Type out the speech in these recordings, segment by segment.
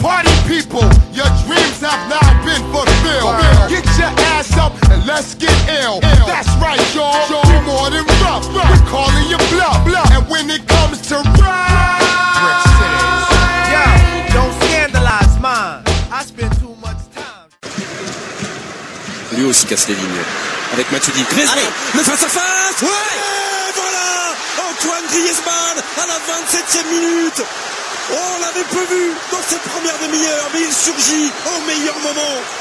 Party people, your dreams have now been fulfilled. Get your ass up and let's get ill. That's right, y'all. We're more than rough. We're calling you bluff. And when it comes to ride, Yo, don't scandalize mine. I spend too much time. Lui aussi casse les lignes. Avec Matuidi. Griezmann, le face à face. Ouais, voilà. Antoine Griezmann à la 27e minute. On l'avait peu vu dans cette première demi-heure, mais il surgit au meilleur moment.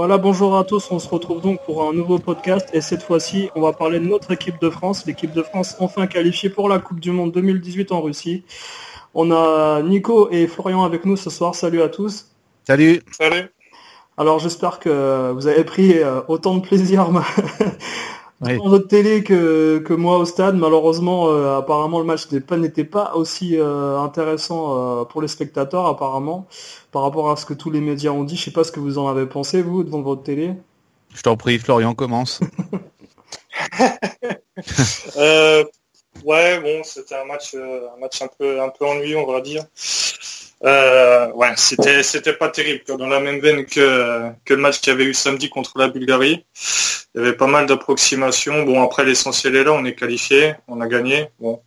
Voilà, bonjour à tous, on se retrouve donc pour un nouveau podcast et cette fois-ci on va parler de notre équipe de France, l'équipe de France enfin qualifiée pour la Coupe du Monde 2018 en Russie. On a Nico et Florian avec nous ce soir, salut à tous. Salut. Salut. Alors j'espère que vous avez pris euh, autant de plaisir Oui. dans votre télé que, que moi au stade. Malheureusement, euh, apparemment le match n'était pas, aussi euh, intéressant euh, pour les spectateurs apparemment par rapport à ce que tous les médias ont dit. Je sais pas ce que vous en avez pensé vous devant votre télé. Je t'en prie, Florian, commence. Euh, ouais, bon, c'était un match, euh, un match un peu, un peu ennuyeux, on va dire. Euh, ouais, c'était, c'était pas terrible. Dans la même veine que, que le match qu'il y avait eu samedi contre la Bulgarie, il y avait pas mal d'approximations. Bon, après l'essentiel est là, on est qualifié, on a gagné. Bon,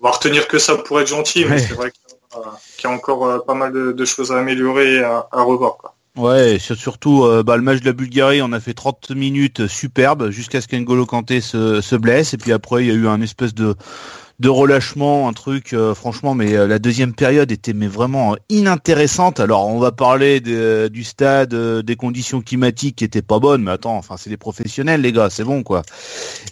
on va retenir que ça pour être gentil, mais Ouais. c'est vrai qu'il y a, qu'il y a encore euh, pas mal de, de choses à améliorer et à, à revoir. Quoi. Ouais, sur- surtout euh, bah, le match de la Bulgarie, on a fait 30 minutes superbes jusqu'à ce qu'Engolo Kanté se, se blesse et puis après il y a eu un espèce de de relâchement, un truc euh, franchement mais euh, la deuxième période était mais vraiment euh, inintéressante. Alors on va parler du stade, des conditions climatiques qui étaient pas bonnes, mais attends, enfin c'est des professionnels les gars, c'est bon quoi.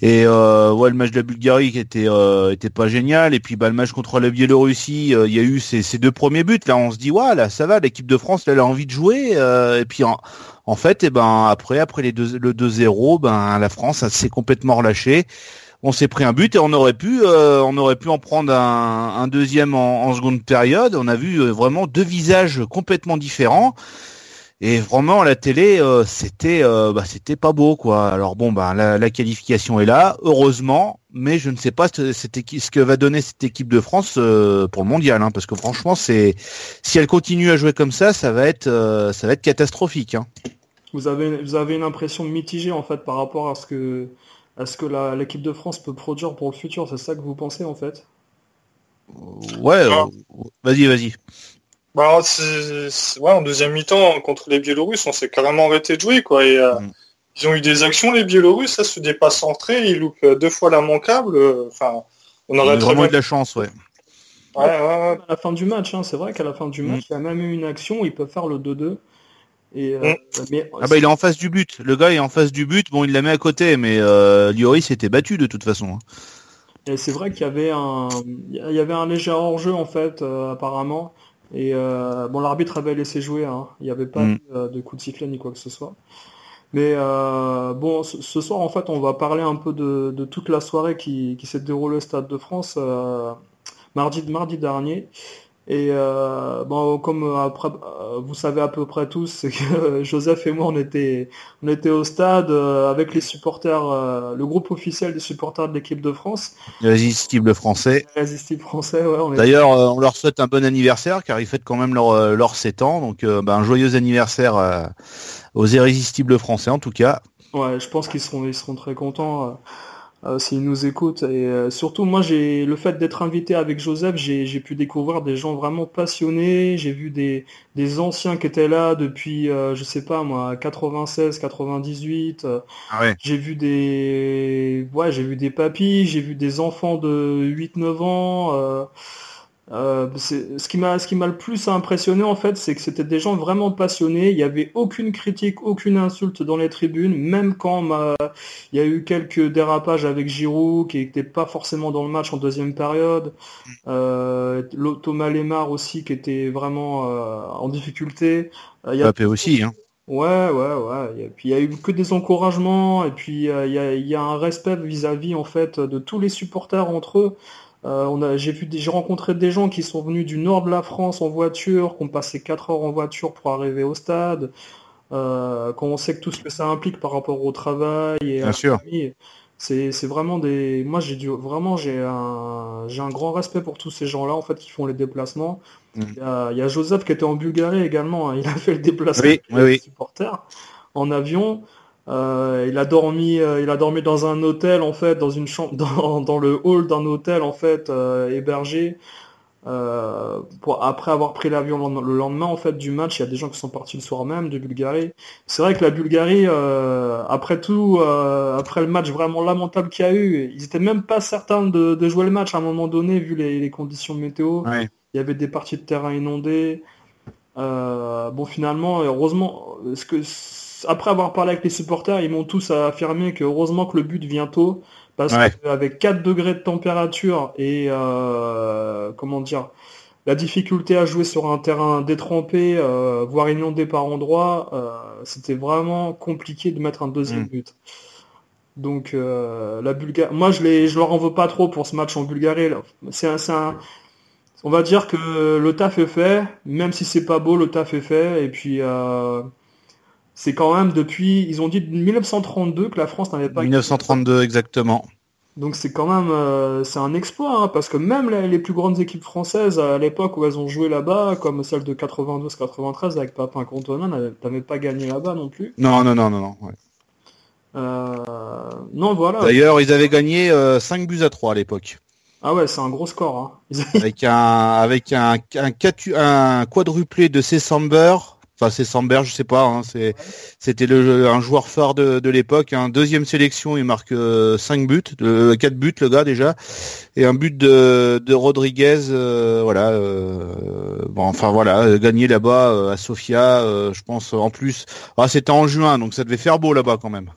Et ouais, le match de la Bulgarie qui était était pas génial et puis bah le match contre la Biélorussie, il y a eu ces, ces deux premiers buts là, on se dit ouais là ça va, l'équipe de France elle a envie de jouer et puis en, en fait et ben après après les deux, le 2-0, ben la France s'est complètement relâchée. On s'est pris un but et on aurait pu euh, on aurait pu en prendre un, deuxième en, seconde période. On a vu euh, vraiment deux visages complètement différents. Et vraiment la télé, euh, c'était euh, bah, c'était pas beau quoi. Alors bon bah la, qualification est là, heureusement, mais je ne sais pas ce, que va donner cette équipe de France pour le mondial, hein, parce que franchement c'est si elle continue à jouer comme ça, ça va être ça va être catastrophique. Hein. Vous avez, vous avez une impression mitigée en fait par rapport à ce que, à ce que la- l'équipe de France peut produire pour le futur. C'est ça que vous pensez en fait? Ouais, Ah. euh, vas-y vas-y. Bah, ouais, en deuxième mi-temps, contre les Biélorusses, on s'est carrément arrêté de jouer, quoi. Et, euh, Mm. Ils ont eu des actions, les Biélorusses, ça se dépasse centré, ils loupent euh, deux fois la manquable. euh, Enfin, on On aurait vraiment bien... eu de la chance, ouais. Ouais, ouais, ouais. À la fin du match, hein, c'est vrai qu'à la fin du Mm. match, il y a même eu une action ils peuvent faire le 2-2. Et, euh, mais Ah bah il est en face du but. Le gars est en face du but. Bon, il la met à côté, mais euh, Lloris était battu de toute façon. hein. Et c'est vrai qu'il y avait un, il y avait un léger hors-jeu en fait, euh, apparemment. Et euh, bon, l'arbitre avait laissé jouer. Hein. Il n'y avait pas Mm. de coup de sifflet ni quoi que ce soit. Mais euh, bon, ce, ce soir en fait, on va parler un peu de, de toute la soirée qui, qui s'est déroulée au Stade de France euh, mardi mardi dernier. Et euh, bon, comme après, euh, vous savez à peu près tous, c'est que Joseph et moi, on était, on était au stade euh, avec les supporters, euh, le groupe officiel des supporters de l'équipe de France. Irrésistible français. Irrésistible français, ouais. D'ailleurs, euh, on leur souhaite un bon anniversaire car ils fêtent quand même leur, euh, leur 7 ans. Donc, euh, bah, un joyeux anniversaire euh, aux irrésistibles français en tout cas. Ouais, je pense qu'ils seront, ils seront très contents. Euh, s'ils nous écoutent. Et euh, surtout, moi, j'ai le fait d'être invité avec Joseph, j'ai j'ai pu découvrir des gens vraiment passionnés. J'ai vu des, des anciens qui étaient là depuis, euh, je sais pas moi, 96, 98. euh, Ah ouais. J'ai vu des, ouais, j'ai vu des papis, j'ai vu des enfants de 8-9 ans. Euh, Euh, ce qui m'a ce qui m'a le plus impressionné en fait, c'est que c'était des gens vraiment passionnés. Il n'y avait aucune critique, aucune insulte dans les tribunes, même quand il y a eu quelques dérapages avec Giroud qui n'était pas forcément dans le match en deuxième période. Euh, Thomas Lemar aussi qui était vraiment euh, en difficulté. Euh, il y a... aussi. Hein. Ouais, ouais, ouais. Et puis il y a eu que des encouragements et puis il y, a, y a un respect vis-à-vis en fait de tous les supporters entre eux. Euh, on a, j'ai vu, j'ai rencontré des gens qui sont venus du nord de la France en voiture, qui ont passé 4 heures en voiture pour arriver au stade. Euh, quand on sait que tout ce que ça implique par rapport au travail et à la famille, c'est, c'est vraiment des. Moi, j'ai dû vraiment, j'ai un, j'ai un grand respect pour tous ces gens-là en fait qui font les déplacements. Mm. Il, y a, Joseph qui était en Bulgarie également. Hein. il a fait le déplacement oui, oui, oui. supporters en avion. Euh, il a dormi, euh, il a dormi dans un hôtel en fait, dans une chambre, dans, dans le hall d'un hôtel en fait, euh, hébergé. pour, après avoir pris l'avion le lendemain en fait du match, il y a des gens qui sont partis le soir même de Bulgarie. C'est vrai que la Bulgarie, après tout, après le match vraiment lamentable qu'il y a eu, ils étaient même pas certains de, de, jouer le match à un moment donné vu les, les conditions météo. Il y avait des parties de terrain inondées. bon finalement, heureusement, ce que après avoir parlé avec les supporters, ils m'ont tous affirmé que heureusement que le but vient tôt, parce qu'avec 4 degrés de température et euh, comment dire, la difficulté à jouer sur un terrain détrempé, euh, voire inondé par endroits, euh, c'était vraiment compliqué de mettre un deuxième mm. but. Donc la Bulgarie, moi je les, je leur en veux pas trop pour ce match en Bulgarie. C'est un, on va dire que le taf est fait, même si c'est pas beau, le taf est fait. Et puis c'est quand même depuis, ils ont dit 1932 que la France n'avait pas. 1932 exactement. Donc c'est quand même, euh, c'est un exploit, hein, parce que même les, plus grandes équipes françaises à l'époque où elles ont joué là-bas, comme celle de 92-93 avec Papin Cantona, n'avaient pas gagné là-bas non plus. Non, non, non, non, non. Euh, non, voilà. D'ailleurs, ils avaient gagné 5 euh, buts à 3 à l'époque. Ah ouais, c'est un gros score. Hein. avec un, avec un, un, un quadruplé de Cessamber, Enfin, c'est Samberg, je sais pas. Hein, c'est, c'était le, un joueur phare de, de l'époque. Hein. Deuxième sélection, il marque euh, 5 buts, euh, 4 buts le gars déjà, et un but de, de Rodriguez. Euh, voilà. Euh, bon, enfin voilà, gagné là-bas euh, à Sofia, je pense en plus. Ah, c'était en juin, donc ça devait faire beau là-bas quand même.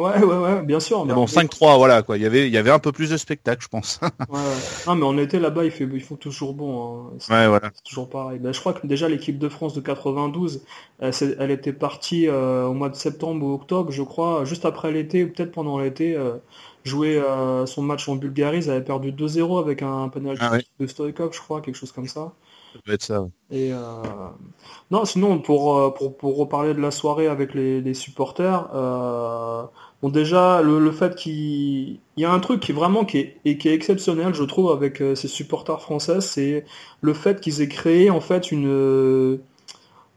Ouais, ouais, ouais, bien sûr. bon, 5-3, voilà, quoi. Il y avait, il y avait un peu plus de spectacle, je pense. ouais, Non, mais on était là-bas, il fait, ils font toujours bon. Hein. Ouais, voilà. C'est toujours pareil. Ben, je crois que déjà l'équipe de France de 92, elle, était partie euh, au mois de septembre ou octobre, je crois, juste après l'été, ou peut-être pendant l'été, euh, jouer euh, son match en Bulgarie. Ils avaient perdu 2-0 avec un penalty ah de Stoikov, je crois, quelque chose comme ça. Ça être ça. Et non, sinon pour, pour, pour reparler de la soirée avec les, les supporters, Bon déjà le, fait qu'il y a un truc qui est vraiment qui est, et qui est exceptionnel je trouve avec euh, ces supporters français c'est le fait qu'ils aient créé en fait une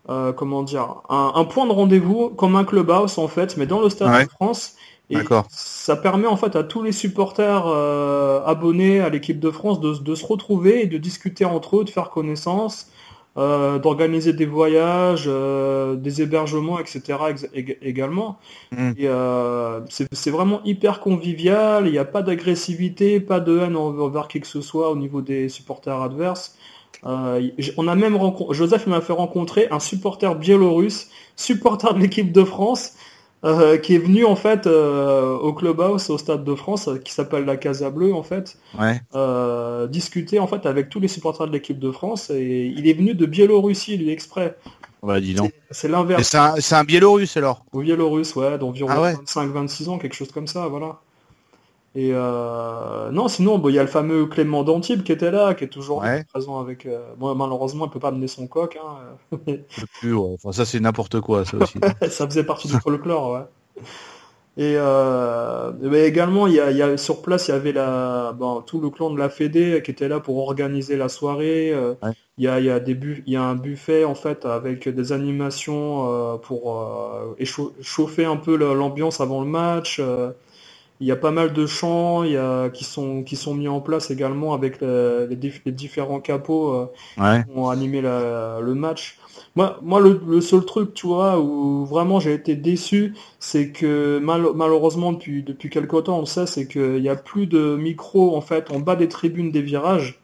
euh, comment dire un, point de rendez-vous comme un clubhouse en fait mais dans le stade de France. Et ça permet en fait à tous les supporters euh, abonnés à l'équipe de France de, de, se retrouver et de discuter entre eux de faire connaissance euh, d'organiser des voyages, euh, des hébergements, etc. également. Mm. Et euh, c'est vraiment hyper convivial. Il n'y a pas d'agressivité, pas de haine envers qui que ce soit au niveau des supporters adverses. on a même rencontré, Joseph m'a fait rencontrer un supporter biélorusse, supporter de l'équipe de France, euh, qui est venu en fait euh, au clubhouse au stade de France qui s'appelle la Casa Bleue en fait euh, discuter en fait avec tous les supporters de l'équipe de France. Et il est venu de Biélorussie lui exprès. Bah dis donc. C'est l'inverse. C'est un, un Biélorusse alors? Au Biélorusse ouais d'environ 25-26 ah ans quelque chose comme ça voilà et euh, non, sinon, il y a le fameux Clément d'Antibes qui était là, qui est toujours présent avec. Euh, malheureusement, il peut pas mener son coq. Hein. plus, enfin, ça, c'est n'importe quoi, ça aussi. ça faisait partie du folklore, ouais. Et euh, mais également, il y, a, il y a, sur place, il y avait la, bon, tout le clan de la Fédé qui était là pour organiser la soirée. Euh, il, y a, il, y a des bu il y a un buffet en fait avec des animations euh, pour euh, chauffer un peu l'ambiance avant le match. Il y a pas mal de chants il y a, qui, sont, qui sont mis en place également avec les, les, différents capots euh, qui ont animé la, le match. Moi, moi le, le, seul truc, tu vois, où vraiment j'ai été déçu, c'est que mal, malheureusement depuis, depuis quelques temps, on sait, c'est qu'il n'y a plus de micros en fait en bas des tribunes des virages.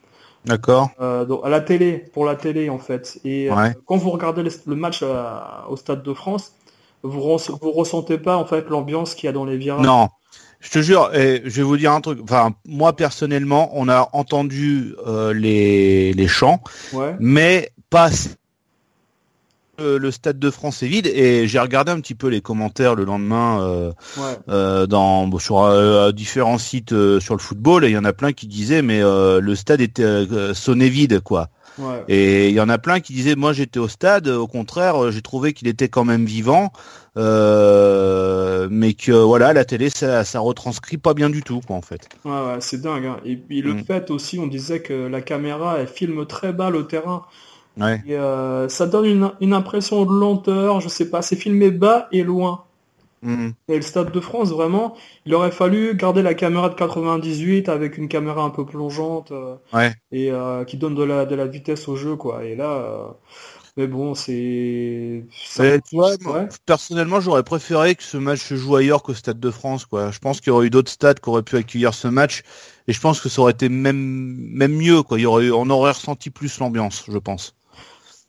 D'accord. Euh, à la télé, pour la télé en fait. Et euh, quand vous regardez le, le match euh, au Stade de France, vous vous ressentez pas en fait l'ambiance qu'il y a dans les virages? Non. Je te jure, et je vais vous dire un truc. Enfin, moi personnellement, on a entendu euh, les, les chants, Ouais. mais pas. Le, le stade de France est vide et j'ai regardé un petit peu les commentaires le lendemain euh, Ouais. euh, dans sur euh, différents sites euh, sur le football et il y en a plein qui disaient mais euh, le stade était euh, sonné vide quoi. Ouais. Et il y en a plein qui disaient moi j'étais au stade, au contraire euh, j'ai trouvé qu'il était quand même vivant, euh, mais que voilà la télé ça, ça retranscrit pas bien du tout quoi en fait. Ouais, ouais, c'est dingue. hein. Et puis le Mm. fait aussi, on disait que la caméra, elle filme très bas le terrain. Ouais. Et euh, ça donne une, une impression de lenteur, je sais pas, c'est filmé bas et loin. Mhm. Et le Stade de France, vraiment, il aurait fallu garder la caméra de 98 avec une caméra un peu plongeante euh, Ouais. et euh, qui donne de la, de la vitesse au jeu, quoi. Et là, euh, mais bon, c'est... moi, Ouais. personnellement, j'aurais préféré que ce match se joue ailleurs qu'au Stade de France. Quoi. Je pense qu'il y aurait eu d'autres stades qui auraient pu accueillir ce match, et je pense que ça aurait été même même mieux. Quoi. Il y aurait eu- on aurait ressenti plus l'ambiance, je pense.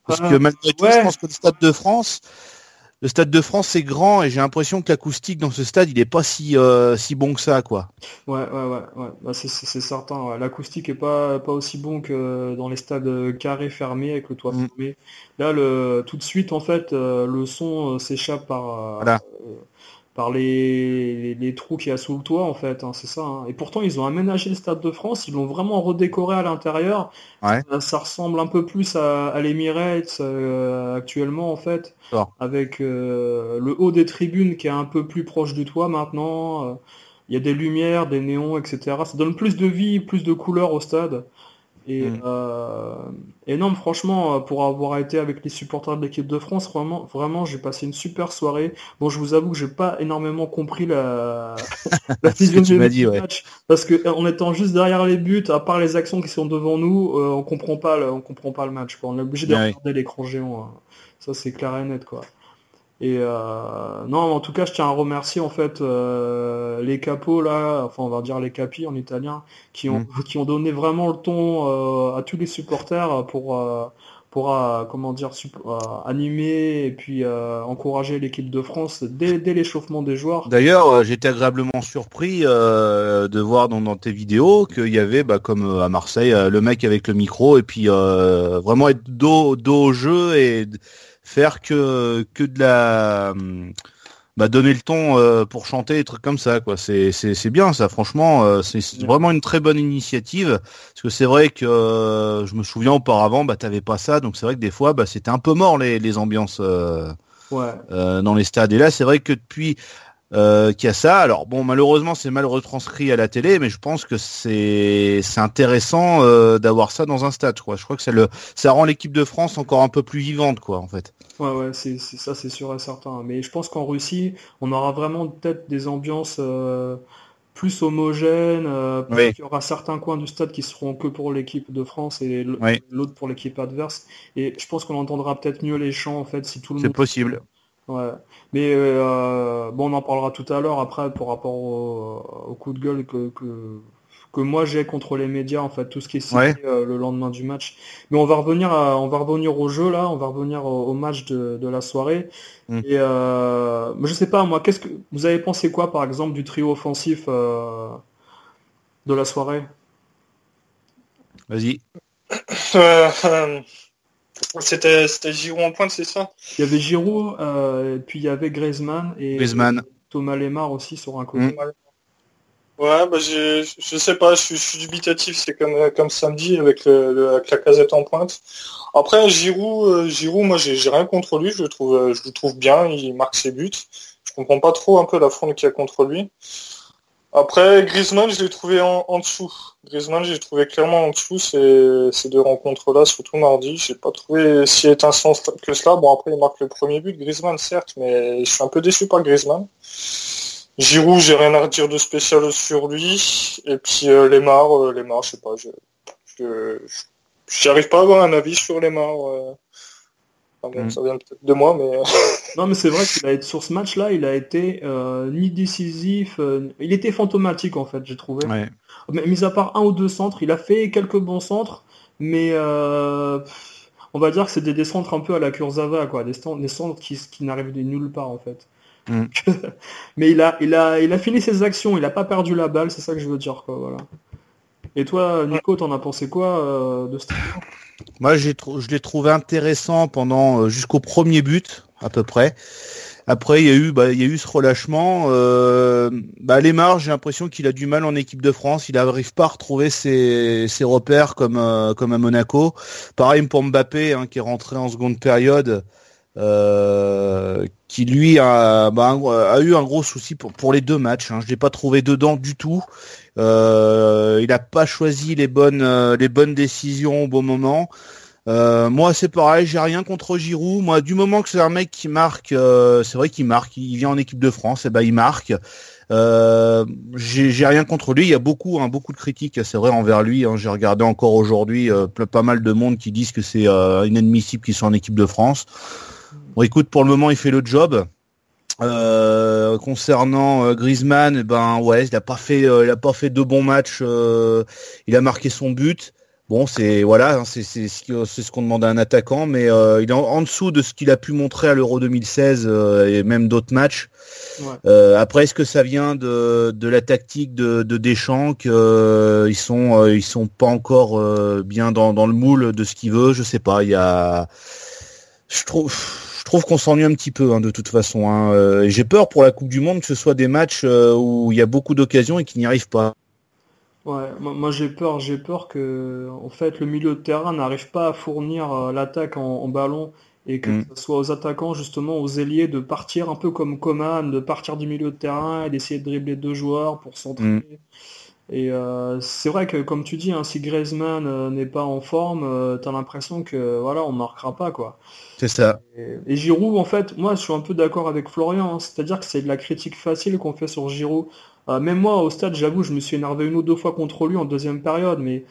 Parce que malgré tout, ouais. je pense que le Stade de France, le Stade de France, c'est grand, et j'ai l'impression que l'acoustique dans ce stade, il est pas si euh, si bon que ça, quoi. Ouais, ouais, ouais, ouais. Bah, c'est, c'est- c'est certain. ouais. L'acoustique est pas, pas aussi bon que dans les stades euh, carrés fermés avec le toit Mm. fermé. Là, le, tout de suite, en fait, euh, le son euh, s'échappe par, Voilà. euh, par les, les, les trous qu'il y a sous le toit, en fait. hein, c'est ça. hein. Et pourtant, ils ont aménagé le Stade de France. Ils l'ont vraiment redécoré à l'intérieur. Ouais. Ça, ça ressemble un peu plus à, à l'Emirates euh, actuellement, en fait. Avec euh, le haut des tribunes qui est un peu plus proche du toit maintenant. euh, il y a des lumières, des néons, etc. Ça donne plus de vie, plus de couleurs au stade. Et, Mm. euh, et non, franchement, euh, pour avoir été avec les supporters de l'équipe de France, vraiment, vraiment, j'ai passé une super soirée. Bon, je vous avoue que j'ai pas énormément compris la, la dit, du ouais. match, parce que en étant juste derrière les buts, à part les actions qui sont devant nous, euh, on comprend pas, le, on comprend pas le match. Quoi. On est obligé de Ouais. regarder l'écran géant. hein. Ça, c'est clair et net, quoi. Et euh, non, en tout cas, je tiens à remercier en fait euh, les capos là, enfin on va dire les capis en italien, qui ont Mm. qui ont donné vraiment le ton euh, à tous les supporters pour euh, pour euh, comment dire euh, animer et puis euh, encourager l'équipe de France dès, dès l'échauffement des joueurs. D'ailleurs, j'étais agréablement surpris euh, de voir dans, dans tes vidéos qu'il y avait, bah, comme à Marseille, le mec avec le micro et puis euh, vraiment être dos, dos au jeu et faire que que de la bah, donner le ton euh, pour chanter des trucs comme ça quoi. C'est c'est c'est bien ça. Franchement euh, c'est vraiment une très bonne initiative. Parce que c'est vrai que euh, je me souviens auparavant bah t'avais pas ça. Donc c'est vrai que des fois bah c'était un peu mort les les ambiances euh, Ouais. euh, dans les stades. Et là, c'est vrai que depuis euh, qu'il y a ça, alors bon, malheureusement, c'est mal retranscrit à la télé, mais je pense que c'est c'est intéressant euh, d'avoir ça dans un stade. Quoi. Je crois que ça le ça rend l'équipe de France encore un peu plus vivante, quoi, en fait. Ouais, ouais, c'est, c'est- ça c'est sûr et certain. Mais je pense qu'en Russie, on aura vraiment peut-être des ambiances euh, plus homogènes. euh, peut-être Oui. qu'il y aura certains coins du stade qui seront que pour l'équipe de France et Oui. l'autre pour l'équipe adverse. Et je pense qu'on entendra peut-être mieux les chants en fait si tout le C'est monde. possible. Ouais. Mais euh, bon, on en parlera tout à l'heure après par rapport au, au coup de gueule que, que, que moi j'ai contre les médias en fait, tout ce qui est cité Ouais. euh, le lendemain du match. Mais on va revenir à, on va revenir au jeu là, on va revenir au, au match de, de la soirée. Mm. Et euh, mais je sais pas moi, qu'est-ce que vous avez pensé quoi par exemple du trio offensif euh, de la soirée? Vas-y. C'était c'était Giroud en pointe, c'est ça? Il y avait Giroud, euh, et puis il y avait Griezmann et Griezmann. Thomas Lemar aussi sur un côté. Mm. Ouais, bah j'ai, je sais pas, je suis, je suis dubitatif, c'est comme, euh, comme samedi avec, le, le- avec la casette en pointe. Après, Giroud, euh, Giroud, moi j'ai, rien contre lui, je le trouve, je le trouve bien, il marque ses buts. Je comprends pas trop un peu la fronde qu'il y a contre lui. Après, Griezmann, je l'ai trouvé en, dessous. Griezmann, j'ai trouvé clairement en dessous ces, ces deux rencontres-là, surtout mardi. J'ai pas trouvé si étincelant que cela. Bon, après, il marque le premier but, Griezmann, certes, mais je suis un peu déçu par Griezmann. Giroud, j'ai rien à redire de spécial sur lui. Et puis euh, Lemar, euh, Lemar, je sais pas, je- j'arrive pas à avoir un avis sur Lemar. euh. Mm. Ça vient peut-être de moi, mais. non, mais c'est vrai qu'il a été sur ce match-là, il a été euh, ni décisif, euh, il était fantomatique en fait, j'ai trouvé. Ouais. Mais mis à part un ou deux centres, il a fait quelques bons centres, mais euh, on va dire que c'est des, centres un peu à la Kurzawa, quoi, des, des centres qui, qui n'arrivent de nulle part en fait. Mm. mais il a, il a, il a fini ses actions, il a pas perdu la balle, c'est ça que je veux dire, quoi, voilà. Et toi, Nico, t'en as pensé quoi de ce moi, j'ai je l'ai trouvé intéressant pendant jusqu'au premier but à peu près. Après, il y a eu, bah, il y a eu ce relâchement. Euh, bah, Lemar, j'ai l'impression qu'il a du mal en équipe de France. Il n'arrive pas à retrouver ses, ses repères comme, euh, comme à Monaco. Pareil pour Mbappé, hein, qui est rentré en seconde période, euh, qui lui a, bah, a eu un gros souci pour, pour les deux matchs. Hein. Je l'ai pas trouvé dedans du tout. Euh, il n'a pas choisi les bonnes, euh, les bonnes décisions au bon moment. Euh, moi, c'est pareil, j'ai rien contre Giroud. Moi, du moment que c'est un mec qui marque, c'est vrai qu'il marque. Il vient en équipe de France, et ben il marque. Euh, j'ai rien contre lui. Il y a beaucoup, hein, beaucoup de critiques, c'est vrai envers lui. Hein. J'ai regardé encore aujourd'hui pas mal de monde qui disent que c'est inadmissible qu'il soit en équipe de France. Bon, écoute, pour le moment, il fait le job. Euh, concernant euh, Griezmann, ben ouais, il a pas fait, euh, il a pas fait de bons matchs. il a marqué son but. Bon, c'est voilà, hein, c'est c'est ce qu'on demande à un attaquant, mais il est en, dessous de ce qu'il a pu montrer à l'Euro 2016 et même d'autres matchs. après, est-ce que ça vient de, de la tactique de, de Deschamps que ils sont ils sont pas encore bien dans, dans le moule de ce qu'il veut Je sais pas. Il y a, je trouve trouve qu'on s'ennuie un petit peu hein, de toute façon. Hein. Euh, j'ai peur pour la Coupe du Monde que ce soit des matchs euh, où il y a beaucoup d'occasions et qu'ils n'y arrivent pas. Ouais, moi j'ai peur, j'ai peur que en fait le milieu de terrain n'arrive pas à fournir euh, l'attaque en, ballon et que mm. ce soit aux attaquants justement aux ailiers de partir un peu comme Coman, de partir du milieu de terrain et d'essayer de dribbler deux joueurs pour s'entraîner. Mm. Et c'est vrai que comme tu dis, hein, si Griezmann n'est pas en forme, tu as l'impression que voilà, on marquera pas quoi. C'est ça. Et, Giroud, en fait, moi, je suis un peu d'accord avec Florian. Hein. C'est-à-dire que c'est de la critique facile qu'on fait sur Giroud. Euh, même moi, au stade, j'avoue, je me suis énervé une ou deux fois contre lui en deuxième période, mais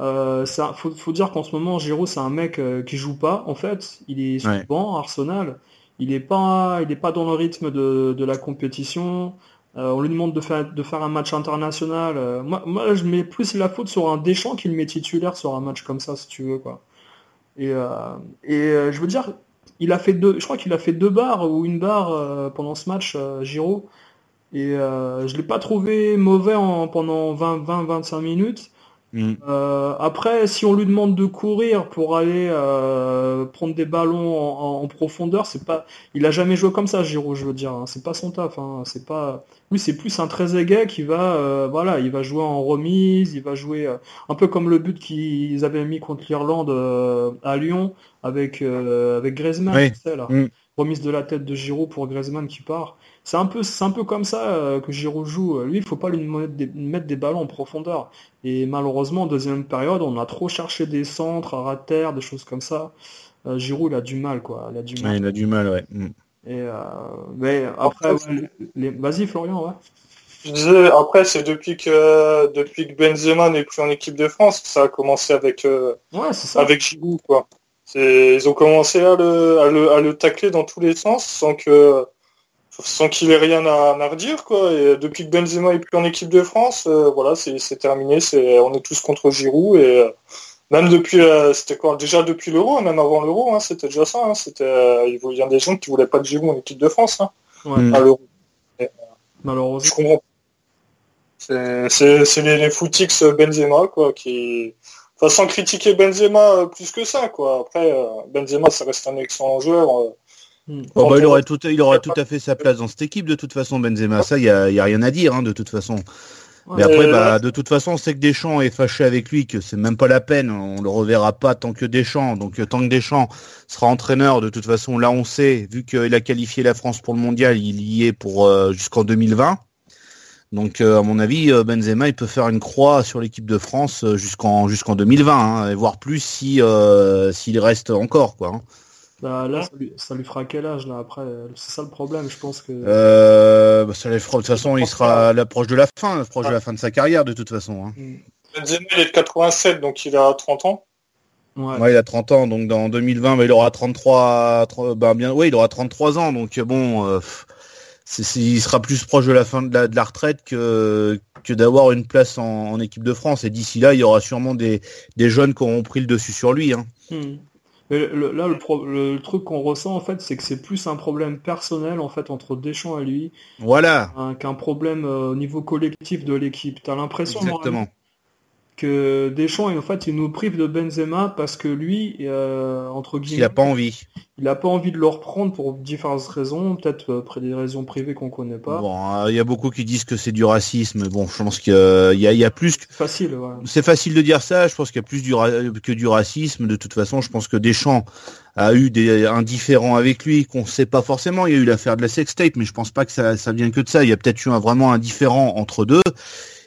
euh, ça, faut, dire qu'en ce moment, Giroud, c'est un mec euh, qui joue pas. En fait, il est souvent Arsenal. Il n'est pas, il est pas dans le rythme de, la compétition. On lui demande de faire, de faire un match international. moi, moi, je mets plus la faute sur un Deschamps qu'il met titulaire sur un match comme ça, si tu veux, quoi. Et, euh, et euh, je veux dire, il a fait deux, je crois qu'il a fait deux barres ou une barre euh, pendant ce match, Giro. Et je l'ai pas trouvé mauvais en, pendant 20-25 minutes. Mm. Euh, après, si on lui demande de courir pour aller euh, prendre des ballons en, profondeur, c'est pas, il a jamais joué comme ça, Giroud, je veux dire. Hein. C'est pas son taf. Hein. C'est pas, lui, c'est plus un très égay qui va, euh, voilà, il va jouer en remise, il va jouer un peu comme le but qu'ils avaient mis contre l'Irlande à Lyon avec avec Griezmann, mm. remise de la tête de Giroud pour Griezmann qui part. C'est un peu, un peu comme ça euh, que Giroud joue. Lui, il faut pas lui mettre des, ballons en profondeur. Et malheureusement, en deuxième période, on a trop cherché des centres à terre, des choses comme ça. Euh, Giroud, il a du mal, quoi. Il a du mal. il a du mal, ouais. Mm. Et euh, mais après, vas-y, Florian, ouais. après, c'est depuis que depuis que Benzema n'est plus en équipe de France que ça a commencé avec avec Giroud, quoi. Ils ont commencé à le, à le, à le tacler dans tous les sens sans que sans qu'il ait rien à, à, redire quoi. Et depuis que Benzema est plus en équipe de France, euh, voilà, c'est terminé. C'est on est tous contre Giroud et euh, même depuis euh, c'était quoi déjà depuis l'Euro, même avant l'Euro, hein, c'était déjà ça. Hein, c'était il y a des gens qui voulaient pas de Giroud en équipe de France hein, à l'Euro. Malheureusement. Je comprends. C'est les, les footix Benzema quoi qui enfin, sans critiquer Benzema plus que ça quoi. Après Benzema ça reste un excellent joueur Hmm. Oh, bah, il aurait tout, il aura tout à fait sa place dans cette équipe de toute façon, Benzema. Ça, il y a, y a, rien à dire hein, de toute façon. Mais après, bah, de toute façon, on sait que Deschamps est fâché avec lui, que c'est même pas la peine. On le reverra pas tant que Deschamps. Donc, tant que Deschamps sera entraîneur, de toute façon, là, on sait, vu qu'il a qualifié la France pour le mondial, il y est pour euh, jusqu'en 2020. Donc, euh, à mon avis, euh, Benzema, il peut faire une croix sur l'équipe de France jusqu'en jusqu'en 2020, hein, et voire plus si s'il reste encore, quoi. Hein. Bah, là, ça lui, fera quel âge là après? C'est ça le problème, je pense que. Euh, bah, ça de toute façon, il sera à l'approche de la fin, proche de la fin de sa carrière de toute façon. Hein. Mm. Benzema il est de 87, donc il a 30 ans. Ouais. il a 30 ans, donc dans 2020, bah, il aura 33, bah, bien, ouais, il aura 33 ans, donc bon, euh, il sera plus proche de la fin de la, retraite que, que d'avoir une place en, équipe de France. Et d'ici là, il y aura sûrement des, des jeunes qui auront pris le dessus sur lui. Hein. Hmm. Le, là, le, truc qu'on ressent en fait, c'est que c'est plus un problème personnel en fait entre Deschamps et lui. Voilà. qu'un problème euh, au niveau collectif de l'équipe. T'as l'impression. Exactement que Deschamps en fait il nous prive de Benzema parce que lui euh, entre guillemets il a pas envie. il a pas envie de le reprendre pour différentes raisons peut-être euh, près des raisons privées qu'on connaît pas. Bon euh, il y a beaucoup qui disent que c'est du racisme bon je pense qu'il y, a, y a plus que... facile c'est facile de dire ça je pense qu'il y a plus du que du racisme. De toute façon je pense que Deschamps a eu des indifférents avec lui qu'on sait pas forcément. Il y a eu l'affaire de la sextape mais je pense pas que ça, ça vient que de ça. Il y a peut-être eu un vraiment indifférent entre deux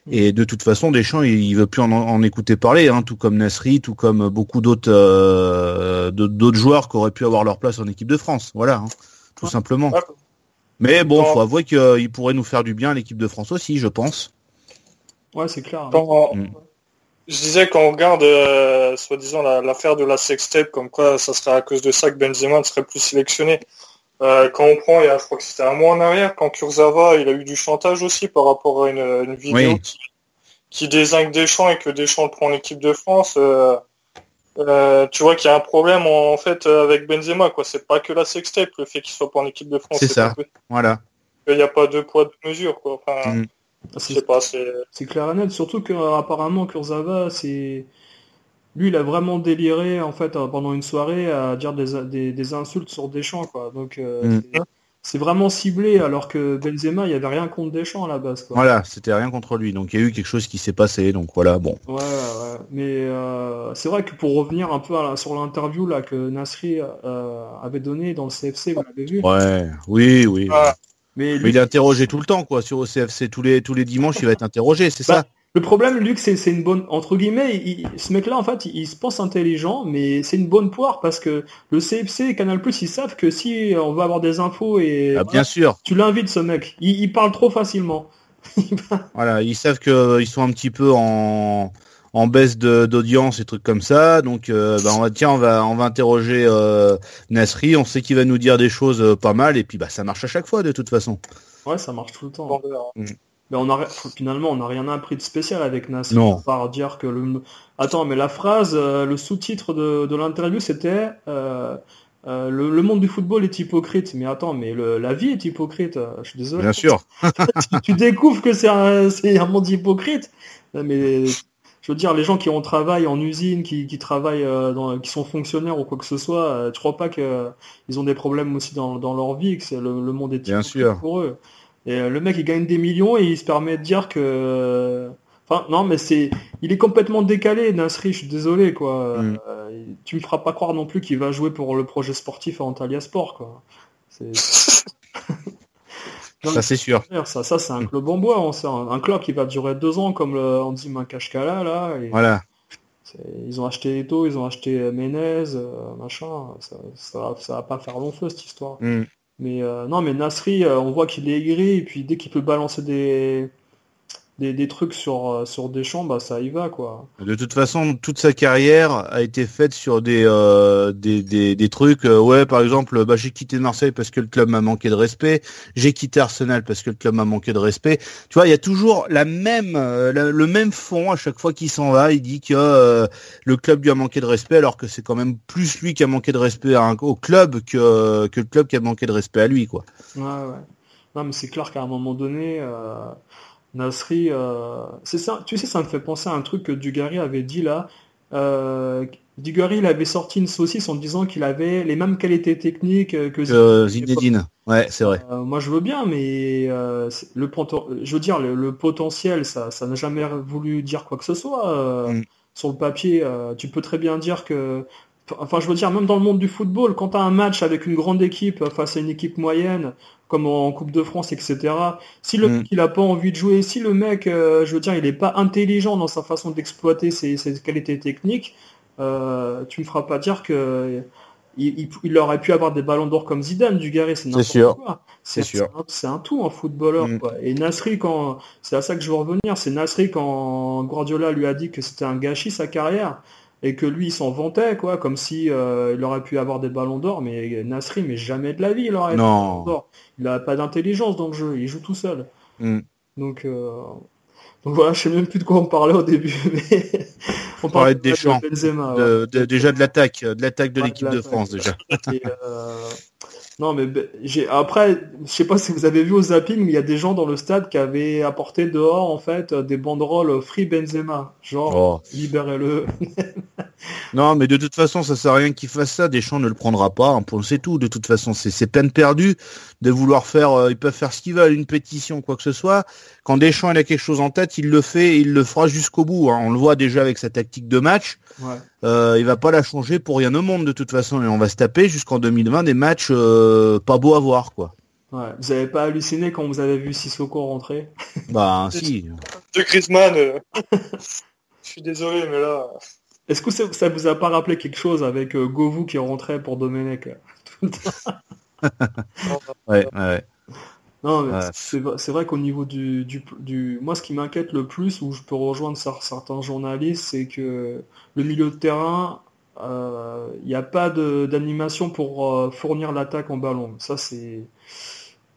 et de toute façon, Deschamps, il, il veut plus en, écouter parler, hein, tout comme Nasri, tout comme beaucoup d'autres euh, d'autres joueurs qui auraient pu avoir leur place en équipe de France. Voilà, hein, tout simplement. Mais bon, faut avouer qu'il pourrait nous faire du bien à l'équipe de France aussi, je pense. Ouais, c'est clair. Mm. Je disais qu'on regarde, euh, soi-disant, l'affaire de la sextape, comme quoi ça serait à cause de ça que Benzema ne serait plus sélectionné. Euh, quand on prend, il y a, je crois que c'était un mois en arrière, quand Kurzawa, il a eu du chantage aussi par rapport à une, vidéo qui, qui désigne Deschamps et que Deschamps le prend en équipe de France. Euh, euh, tu vois qu'il y a un problème en, fait avec Benzema, quoi. C'est pas que la sextape, le fait qu'il soit pas en équipe de France. C'est ça. Voilà. Il n'y a pas deux poids deux mesures, quoi. Enfin, mm. c'est clair et net. Surtout que apparemment Kurzawa, c'est lui, il a vraiment déliré en fait euh, pendant une soirée à dire des, des, insultes sur Deschamps, quoi. Donc euh, mm. c'est vraiment ciblé, alors que Benzema, il n'y avait rien contre Deschamps à la base. Quoi. Voilà, c'était rien contre lui. Donc il y a eu quelque chose qui s'est passé. Donc voilà, bon. Ouais, ouais. Mais euh, c'est vrai que pour revenir un peu sur l'interview là que Nasri avait donné dans le CFC, vous l'avez vu? Ouais, oui, oui. Mais, il est interrogé tout le temps, quoi, sur le CFC tous les tous les dimanches, il va être interrogé, c'est bah, ça? Le problème, Luc, c'est une bonne entre guillemets. ce mec-là, en fait, il, se pense intelligent, mais c'est une bonne poire parce que le CFC et Canal Plus, ils savent que si on va avoir des infos et ah, bien sûr, tu l'invites ce mec. Il, parle trop facilement. voilà, ils savent qu'ils sont un petit peu en, en baisse d'audience et trucs comme ça. Donc, euh, bah, on va tiens, on va on va interroger euh, Nasri. On sait qu'il va nous dire des choses euh, pas mal et puis bah ça marche à chaque fois de toute façon. Ouais, ça marche tout le temps. Mais on a, finalement, on n'a rien appris de spécial avec Nasser, non. par dire que le... Attends, mais la phrase, euh, le sous-titre de, de l'interview, c'était euh, euh, le, monde du football est hypocrite. Mais attends, mais le, la vie est hypocrite. Je suis désolé. Bien sûr. tu, découvres que c'est un, un, monde hypocrite. Mais je veux dire, les gens qui ont travaillé en usine, qui, qui travaillent, dans, qui sont fonctionnaires ou quoi que ce soit, je crois pas qu'ils ont des problèmes aussi dans, dans leur vie, que le, le, monde est Bien sûr. pour eux. Et euh, le mec, il gagne des millions et il se permet de dire que... Enfin, non, mais c'est... Il est complètement décalé, Nasri, je suis désolé, quoi. Mm. Euh, tu me feras pas croire non plus qu'il va jouer pour le projet sportif à Antalya Sport, quoi. ça, c'est sûr. Ça, ça c'est un club en bois. On sait, un, club qui va durer deux ans, comme le Andy Makashkala, là. voilà. Ils ont acheté Eto, ils ont acheté Menez, euh, machin. Ça, ça, ça, va pas faire long feu, cette histoire. Mm. Mais euh, non, mais Nasri, euh, on voit qu'il est aigri, et puis dès qu'il peut balancer des, des, trucs sur, euh, sur Deschamps, bah ça y va quoi. De toute façon, toute sa carrière a été faite sur des, euh, des, des, des, trucs. Euh, ouais, par exemple, bah, j'ai quitté Marseille parce que le club m'a manqué de respect. J'ai quitté Arsenal parce que le club m'a manqué de respect. Tu vois, il y a toujours la même, le même fond à chaque fois qu'il s'en va. Il dit que le club lui a manqué de respect, alors que c'est quand même plus lui qui a manqué de respect au club que, que le club qui a manqué de respect à lui, quoi. Ouais, ouais. Non, mais c'est clair qu'à un moment donné. Nasri, euh, c'est ça, tu sais, ça me fait penser à un truc que Dugarry avait dit là. Euh, Dugarry, il avait sorti une saucisse en disant qu'il avait les mêmes qualités techniques que euh, Zinedine. Ouais, c'est vrai. Euh, moi, je veux bien, mais le je veux dire, le, potentiel, ça, ça n'a jamais voulu dire quoi que ce soit. Mm. Sur le papier, tu peux très bien dire que Enfin, je veux dire, même dans le monde du football, quand tu as un match avec une grande équipe face à une équipe moyenne, comme en Coupe de France, etc. Si le mm. mec il a pas envie de jouer, si le mec, euh, je veux dire, il est pas intelligent dans sa façon d'exploiter ses, qualités techniques, euh, tu me feras pas dire que il, aurait pu avoir des ballons d'or comme Zidane, du Gary, c'est n'importe quoi. C'est sûr. C'est un, tout, un footballeur. Mm. Quoi. Et Nasri, quand c'est à ça que je veux revenir, c'est Nasri quand Guardiola lui a dit que c'était un gâchis sa carrière. Et que lui il s'en vantait quoi, comme si euh, il aurait pu avoir des ballons d'or, mais Nasri, mais jamais de la vie il aurait non. d'or. Il a pas d'intelligence dans le jeu, il joue tout seul. Mm. Donc, euh... donc voilà, je sais même plus de quoi on parlait au début, mais on parlait de Deschamps, de Benzema, de, ouais. de, déjà de l'attaque, de l'attaque de Ouais, l'équipe de France déjà. Et, euh, Non, mais ben, j'ai après, je sais pas si vous avez vu au zapping, mais il y a des gens dans le stade qui avaient apporté dehors en fait des banderoles Free Benzema, genre Oh. libérez-le. Non, mais de toute façon, ça sert à rien qu'il fasse ça. Deschamps ne le prendra pas. hein, pour c'est tout. De toute façon, c'est c'est peine perdue de vouloir faire. euh, ils peuvent faire ce qu'ils veulent, une pétition, quoi que ce soit. Quand Deschamps il a quelque chose en tête, il le fait, et il le fera jusqu'au bout. hein. On le voit déjà avec sa tactique de match. Ouais. Euh, il va pas la changer pour rien au monde de toute façon. Et on va se taper jusqu'en 2020 des matchs euh, pas beaux à voir, quoi. Ouais. Vous avez pas halluciné quand vous avez vu Sissoko rentrer? Bah si. De Griezmann, euh, je suis désolé, mais là, Est-ce que ça, ça vous a pas rappelé quelque chose avec euh, Govou qui rentrait pour Domenech Ouais, ouais. Non, mais Ouais. c'est vrai- c'est vrai qu'au niveau du, du, du- Moi, ce qui m'inquiète le plus, où je peux rejoindre cer- certains journalistes, c'est que le milieu de terrain, euh, il n'y a pas d'animation pour euh, fournir l'attaque en ballon. Ça, c'est...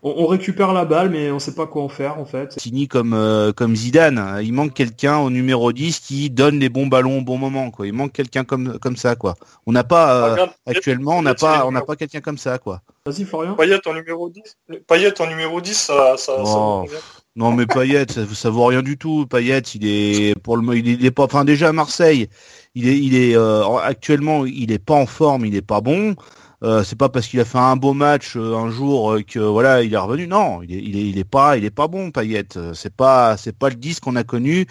On, on récupère la balle, mais on sait pas quoi en faire, en fait. Fini comme euh, comme Zidane. Il manque quelqu'un au numéro 10 qui donne les bons ballons au bon moment, quoi. Il manque quelqu'un comme comme ça, quoi. On n'a pas euh, actuellement, on n'a pas on n'a pas quelqu'un comme ça, quoi. Vas-y, Florian. Payet en numéro 10, Payet en numéro 10, ça, ça, Oh. Non mais Payet, ça, ça vaut rien du tout. Payet, il est pour le il est, il est pas enfin déjà à Marseille, il est il est euh, actuellement il est pas en forme, il est pas bon. Euh, c'est pas parce qu'il a fait un beau match euh, un jour euh, que voilà, il est revenu. Non, il est il est, il est pas il est pas bon Payet. Euh, C'est pas c'est pas le 10 qu'on a connu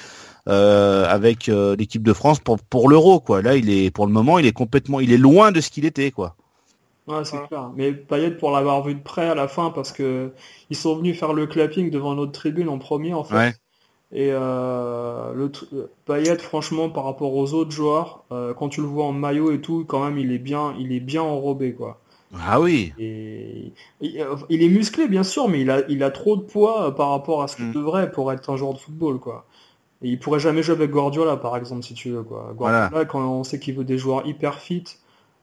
euh, avec euh, l'équipe de France pour pour l'Euro quoi. Là, il est pour le moment, il est complètement il est loin de ce qu'il était quoi. Ouais, c'est clair. Mais Payet, pour l'avoir vu de près à la fin, parce que ils sont venus faire le clapping devant notre tribune en premier, en fait. Ouais. Et euh, le euh, Payet, franchement, par rapport aux autres joueurs, euh, quand tu le vois en maillot et tout, quand même, il est bien, il est bien enrobé, quoi. Ah oui. Et il, euh, il est musclé, bien sûr, mais il a, il a trop de poids euh, par rapport à ce qu'il Mm. devrait pour être un joueur de football, quoi. Et il pourrait jamais jouer avec Guardiola, par exemple, si tu veux, quoi. Guardiola, quand on sait qu'il veut des joueurs hyper fit,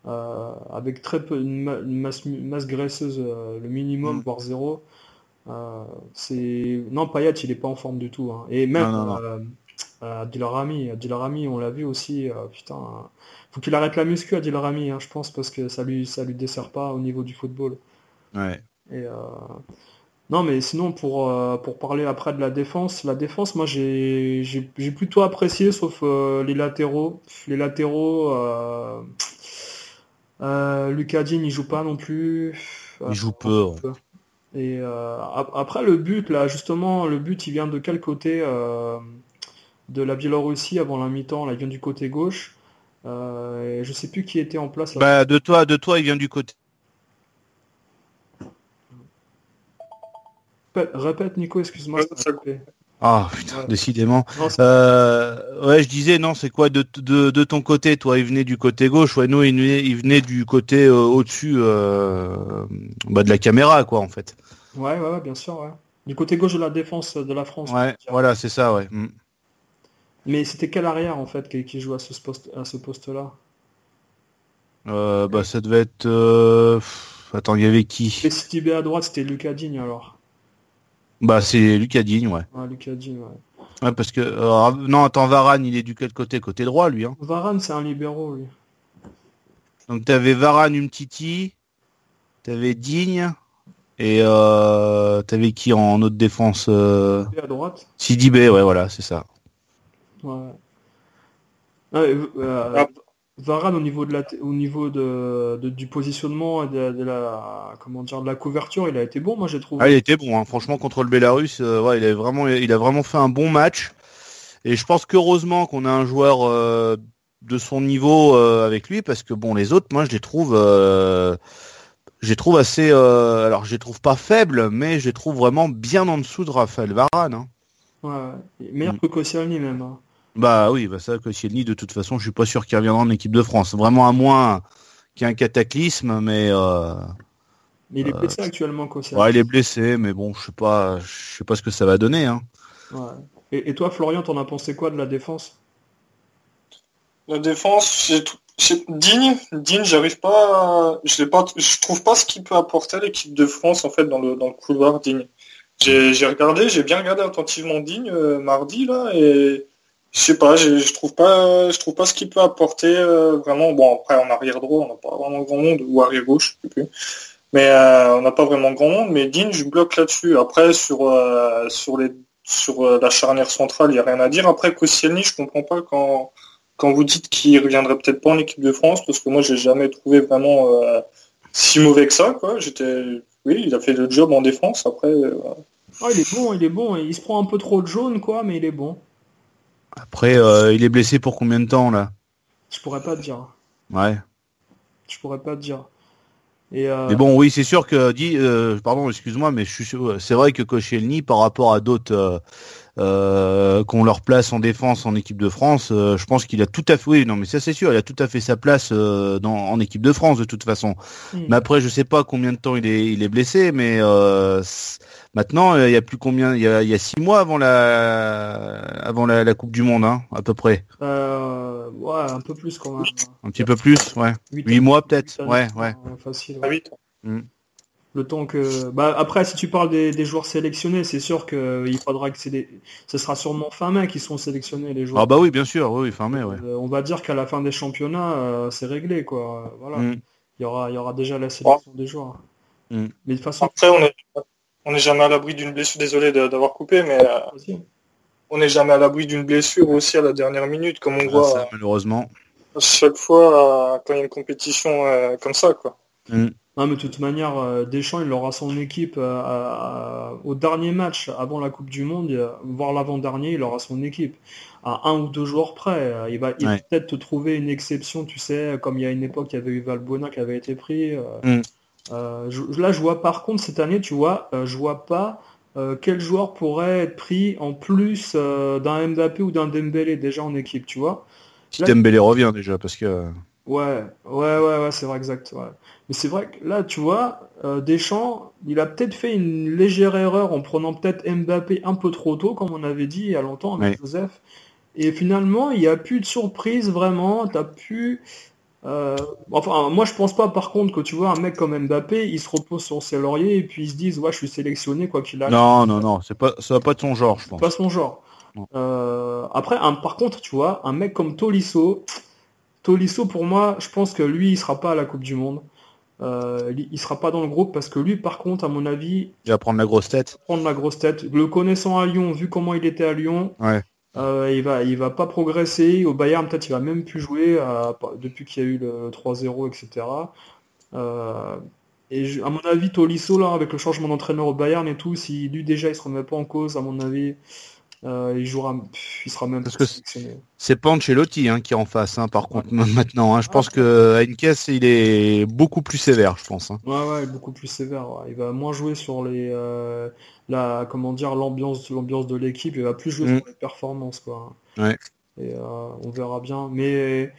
euh, avec très peu une, ma- une masse, une masse graisseuse, euh, le minimum, Mm. voire zéro. Euh, c'est non Payet il est pas en forme du tout hein. et même Non, non, non. euh, euh, on l'a vu aussi euh, putain faut qu'il arrête la muscu Adil Rami hein, je pense parce que ça lui ça lui dessert pas au niveau du football Ouais. et euh, non mais sinon pour euh, pour parler après de la défense la défense moi j'ai j'ai plutôt apprécié sauf euh, les latéraux les latéraux euh, euh, Lucas Digne il joue pas non plus Il joue peu, ouais. Et euh, ap- après le but là justement le but il vient de quel côté euh, de la Biélorussie avant la mi-temps là il vient du côté gauche. Euh, et je sais plus qui était en place là. Bah de toi de toi, il vient du côté. Répète, Nico excuse-moi Ouais, ça m'a ça- Ah putain, Ouais. décidément. Euh, ouais, je disais non, c'est quoi de, de, de ton côté, toi, il venait du côté gauche, ouais, nous, il venait, il venait du côté euh, au-dessus euh, bah, de la caméra, quoi, en fait. ouais, ouais ouais bien sûr ouais. du côté gauche de la défense de la France Ouais, voilà, c'est ça, ouais. Mm. mais c'était quel arrière en fait qui, qui joue à ce poste à ce poste là Euh, bah, ça devait être. euh, Attends, il y avait qui? Et si Tibé à droite c'était Lucas Digne alors Bah, c'est Lucas Digne, ouais. ouais, Lucas Digne ouais. Ouais, parce que euh, non, attends, Varane, il est du quel côté? Côté droit, lui. Hein. Varane c'est un libéraux lui Donc t'avais Varane, Umtiti, t'avais Digne, et euh, t'avais qui en autre défense euh... À droite Sidibé, ouais, voilà, c'est ça. Ouais. Ouais, euh, Ah. Varane au niveau de la au niveau de, de- du positionnement et de, de la comment dire de la couverture, il a été bon, moi j'ai trouvé. Ah, il était bon, hein. franchement contre le Bélarus, euh, ouais, il a vraiment, il a vraiment fait un bon match. Et je pense qu'heureusement qu'on a un joueur euh, de son niveau euh, avec lui, parce que bon, les autres, moi, je les trouve, je les trouve assez, euh, alors je les trouve pas faibles, mais je les trouve vraiment bien en dessous de Raphaël Varane. hein. Ouais, ouais. meilleur Mm. que Koscielny même. hein. Bah oui, bah ça, Koscielny, de toute façon, je suis pas sûr qu'il reviendra en équipe de France. Vraiment à moins qu'il y ait un cataclysme, mais euh, Mais il est blessé actuellement Koscielny. ouais, il est blessé, mais bon, je sais pas, je sais pas ce que ça va donner. Hein. Ouais. Et, et toi Florian, t'en as pensé quoi de la défense? La défense, j'ai- Digne, Digne, j'arrive pas, à- je pas, je trouve pas ce qu'il peut apporter à l'équipe de France en fait dans le dans le couloir Digne. J'ai j'ai regardé, j'ai bien regardé attentivement Digne euh, mardi là et je sais pas, je trouve pas, je trouve pas ce qu'il peut apporter euh, vraiment. Bon après en arrière droit, on n'a pas vraiment grand monde ou arrière gauche, je sais plus. Mais euh, on n'a pas vraiment grand monde. Mais Digne, je bloque là-dessus. Après sur euh, sur les sur la charnière centrale, il y a rien à dire. Après Koscielny, je comprends pas quand quand vous dites qu'il reviendrait peut-être pas en équipe de France, parce que moi j'ai jamais trouvé vraiment si mauvais que ça, quoi. J'étais, oui, il a fait le job en défense. Après, Ah, il est bon, il est bon. Il se prend un peu trop de jaune, quoi, mais il est bon. Après, euh, il est blessé pour combien de temps là? Je pourrais pas te dire. Ouais. Je pourrais pas te dire. Et euh, Mais bon, oui, c'est sûr que dit, euh, pardon, excuse-moi, mais je suis, sûr- c'est vrai que Koscielny, par rapport à d'autres euh, euh, qu'on leur place en défense en équipe de France, euh, je pense qu'il a tout à fait, oui, non, mais ça c'est sûr, il a tout à fait sa place euh, dans, en équipe de France de toute façon. hmm. Mais après, je sais pas combien de temps il est, il est blessé, mais euh, maintenant, euh, il y a plus combien, il y a, il y a six mois avant la, avant la, la Coupe du Monde, hein, à peu près, euh, ouais, un peu plus quand même. un petit peu plus, ouais, Huit mois peut-être, ouais, ouais. euh, Facile. à ouais. 8 Le temps que, bah après, si tu parles des, des joueurs sélectionnés, c'est sûr que il faudra que c'est des, ce sera sûrement fin mai qui sont sélectionnés les joueurs. Ah bah oui, bien sûr, oui, fin mai, ouais. Euh, on va dire qu'à la fin des championnats, euh, c'est réglé, quoi. Euh, Voilà. Mm. Il y aura, il y aura déjà la sélection des joueurs. Mm. Mais de toute façon, Après, on est, on n'est jamais à l'abri d'une blessure. Désolé d'avoir coupé, mais euh, on n'est jamais à l'abri d'une blessure aussi à la dernière minute, comme on Ah, voit ça, malheureusement. à chaque fois euh, quand il y a une compétition euh, comme ça, quoi. Non, mais de toute manière, euh, Deschamps, il aura son équipe euh, à- à- au dernier match avant la Coupe du Monde, euh, voire l'avant-dernier, il aura son équipe à un ou deux joueurs près. Euh, Il va, peut-être te trouver une exception, tu sais, comme il y a une époque, il y avait eu Valbuena qui avait été pris. euh, Mm. Euh, je- là, je vois par contre cette année, tu vois, euh, je vois pas euh, quel joueur pourrait être pris en plus euh, d'un Mbappé ou d'un Dembélé déjà en équipe, tu vois. Si Là- Dembélé revient déjà, parce que Ouais, ouais, ouais, ouais, c'est vrai, exact. Ouais. Mais c'est vrai que là, tu vois, euh, Deschamps, il a peut-être fait une légère erreur en prenant peut-être Mbappé un peu trop tôt, comme on avait dit il y a longtemps avec Ouais. Joseph. Et finalement, il n'y a plus de surprise vraiment. T'as pu. Euh, Enfin, moi, je pense pas, par contre, que tu vois un mec comme Mbappé, il se repose sur ses lauriers et puis il se dise, ouais, je suis sélectionné quoi qu'il arrive. non, non, non, c'est pas, ça va pas de son genre, je pense. pas son genre. Euh, après, un, par contre, tu vois, un mec comme Tolisso, Tolisso, pour moi, je pense que lui, il sera pas à la Coupe du Monde. Euh, il, il sera pas dans le groupe parce que lui, par contre, à mon avis, Il va prendre la grosse tête. prendre la grosse tête. Le connaissant à Lyon, vu comment il était à Lyon, Ouais. Euh, il va, il va pas progresser. Au Bayern, peut-être, il va même plus jouer euh, depuis qu'il y a eu le 3-0, etc. Euh, et je- à mon avis, Tolisso, là, avec le changement d'entraîneur au Bayern et tout, si lui déjà il se remet pas en cause, à mon avis, euh, il jouera, il sera même Parce que. C'est pas Ancelotti hein, qui est en face, hein, par contre, maintenant. hein. Je pense que à une caisse, il est beaucoup plus sévère, je pense. hein. Ouais, ouais, beaucoup plus sévère. ouais. Il va moins jouer sur les, euh, la, comment dire, l'ambiance, l'ambiance de l'équipe. Il va plus jouer Mm. sur les performances, quoi. Ouais. Et euh, on verra bien. Mais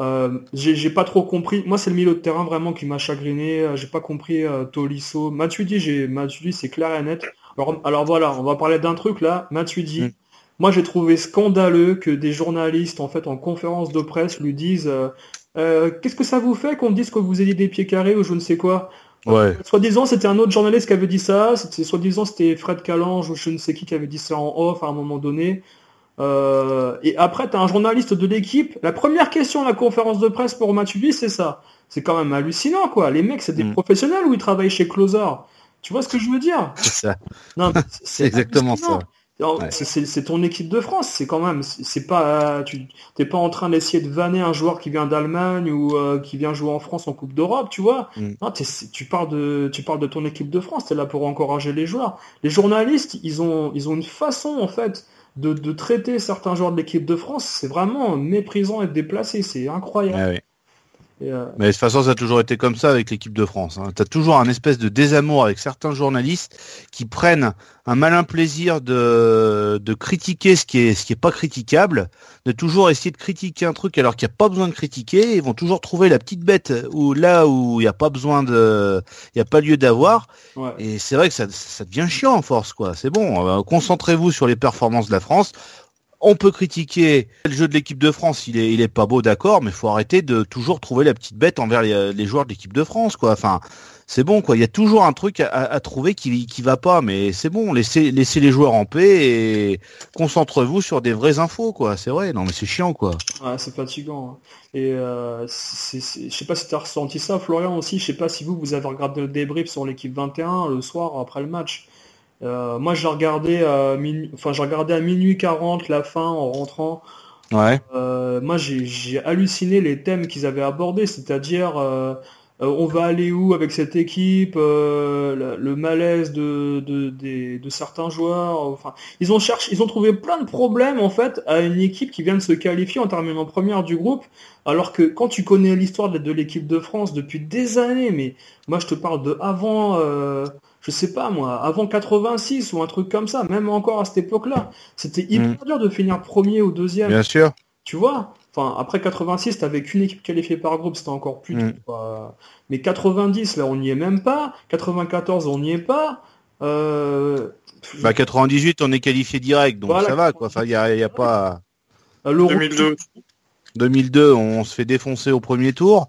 euh, j'ai pas trop compris. Moi, c'est le milieu de terrain vraiment qui m'a chagriné. Euh, J'ai pas compris euh, Tolisso. Matuidi, j'ai Matuidi, c'est clair et net. Alors, alors voilà, on va parler d'un truc là. Matuidi. Mm. Moi, j'ai trouvé scandaleux que des journalistes, en fait, en conférence de presse, lui disent euh, Euh, Qu'est-ce que ça vous fait qu'on dise que vous ayez des pieds carrés ou je ne sais quoi? Ouais. Soi-disant, c'était un autre journaliste qui avait dit ça. C'était soi-disant, c'était Fred Calange ou je ne sais qui qui avait dit ça en off à un moment donné. Euh, et après, tu as un journaliste de l'équipe. La première question à la conférence de presse pour Matuidi, c'est ça. C'est quand même hallucinant, quoi. Les mecs, c'est des Mm. professionnels ou ils travaillent chez Closer. Tu vois ce que je veux dire? C'est ça. Non, mais C'est exactement ça. Ouais. c'est- ton équipe de France, c'est quand même, c'est pas, tu t'es pas en train d'essayer de vanner un joueur qui vient d'Allemagne ou euh, qui vient jouer en France en Coupe d'Europe, tu vois. Mm. Non, tu parles de, tu parles de ton équipe de France, t'es là pour encourager les joueurs. Les journalistes, ils ont, ils ont une façon en fait de, de traiter certains joueurs de l'équipe de France, c'est vraiment méprisant et déplacé, c'est incroyable. Ouais. Euh, Mais de toute façon, ça a toujours été comme ça avec l'équipe de France. Hein. Tu as toujours un espèce de désamour avec certains journalistes qui prennent un malin plaisir de, de critiquer ce qui est ce qui est pas critiquable, de toujours essayer de critiquer un truc alors qu'il n'y a pas besoin de critiquer. Ils vont toujours trouver la petite bête où là où il n'y a pas besoin de, il n'y a pas lieu d'avoir. ouais. Et c'est vrai que ça, ça devient chiant en force, quoi. C'est bon. euh, Concentrez-vous sur les performances de la France. On peut critiquer le jeu de l'équipe de France, il est, pas beau, d'accord, mais faut arrêter de toujours trouver la petite bête envers les, joueurs de l'équipe de France, quoi. Enfin, c'est bon, quoi. Il y a toujours un truc à, trouver qui, va pas, mais c'est bon. Laissez, les joueurs en paix et concentrez-vous sur des vraies infos, quoi. C'est vrai. Non, mais c'est chiant, quoi. Ouais, c'est fatigant. hein. Et euh, je sais pas si tu as ressenti ça, Florian aussi. Je sais pas si vous, vous avez regardé le débrief sur l'équipe 21 le soir après le match. Euh, moi, j'ai regardé, à minuit, enfin, j'ai regardé à minuit 40 la fin en rentrant. Ouais. Euh, moi, j'ai j'ai halluciné les thèmes qu'ils avaient abordés, c'est-à-dire euh, euh, on va aller où avec cette équipe, euh, le, le malaise de, de, des- de certains joueurs. Enfin, ils ont cherché, ils ont trouvé plein de problèmes en fait à une équipe qui vient de se qualifier en terminant première du groupe, alors que quand tu connais l'histoire de, de l'équipe de France depuis des années, mais moi je te parle de avant. Je sais pas moi, avant 86 ou un truc comme ça, même encore à cette époque-là, c'était hyper dur de finir premier ou deuxième. Bien sûr. Tu vois Enfin, après 86, t'avais qu'une équipe qualifiée par groupe, c'était encore plus Mm. dur, quoi. Mais 90, là, on n'y est même pas. 94, on n'y est pas. Euh... Bah 98, on est qualifié direct, donc Voilà. ça va, quoi. Enfin, il y a, y a pas. l'Euro- 2002. 2002, on se fait défoncer au premier tour,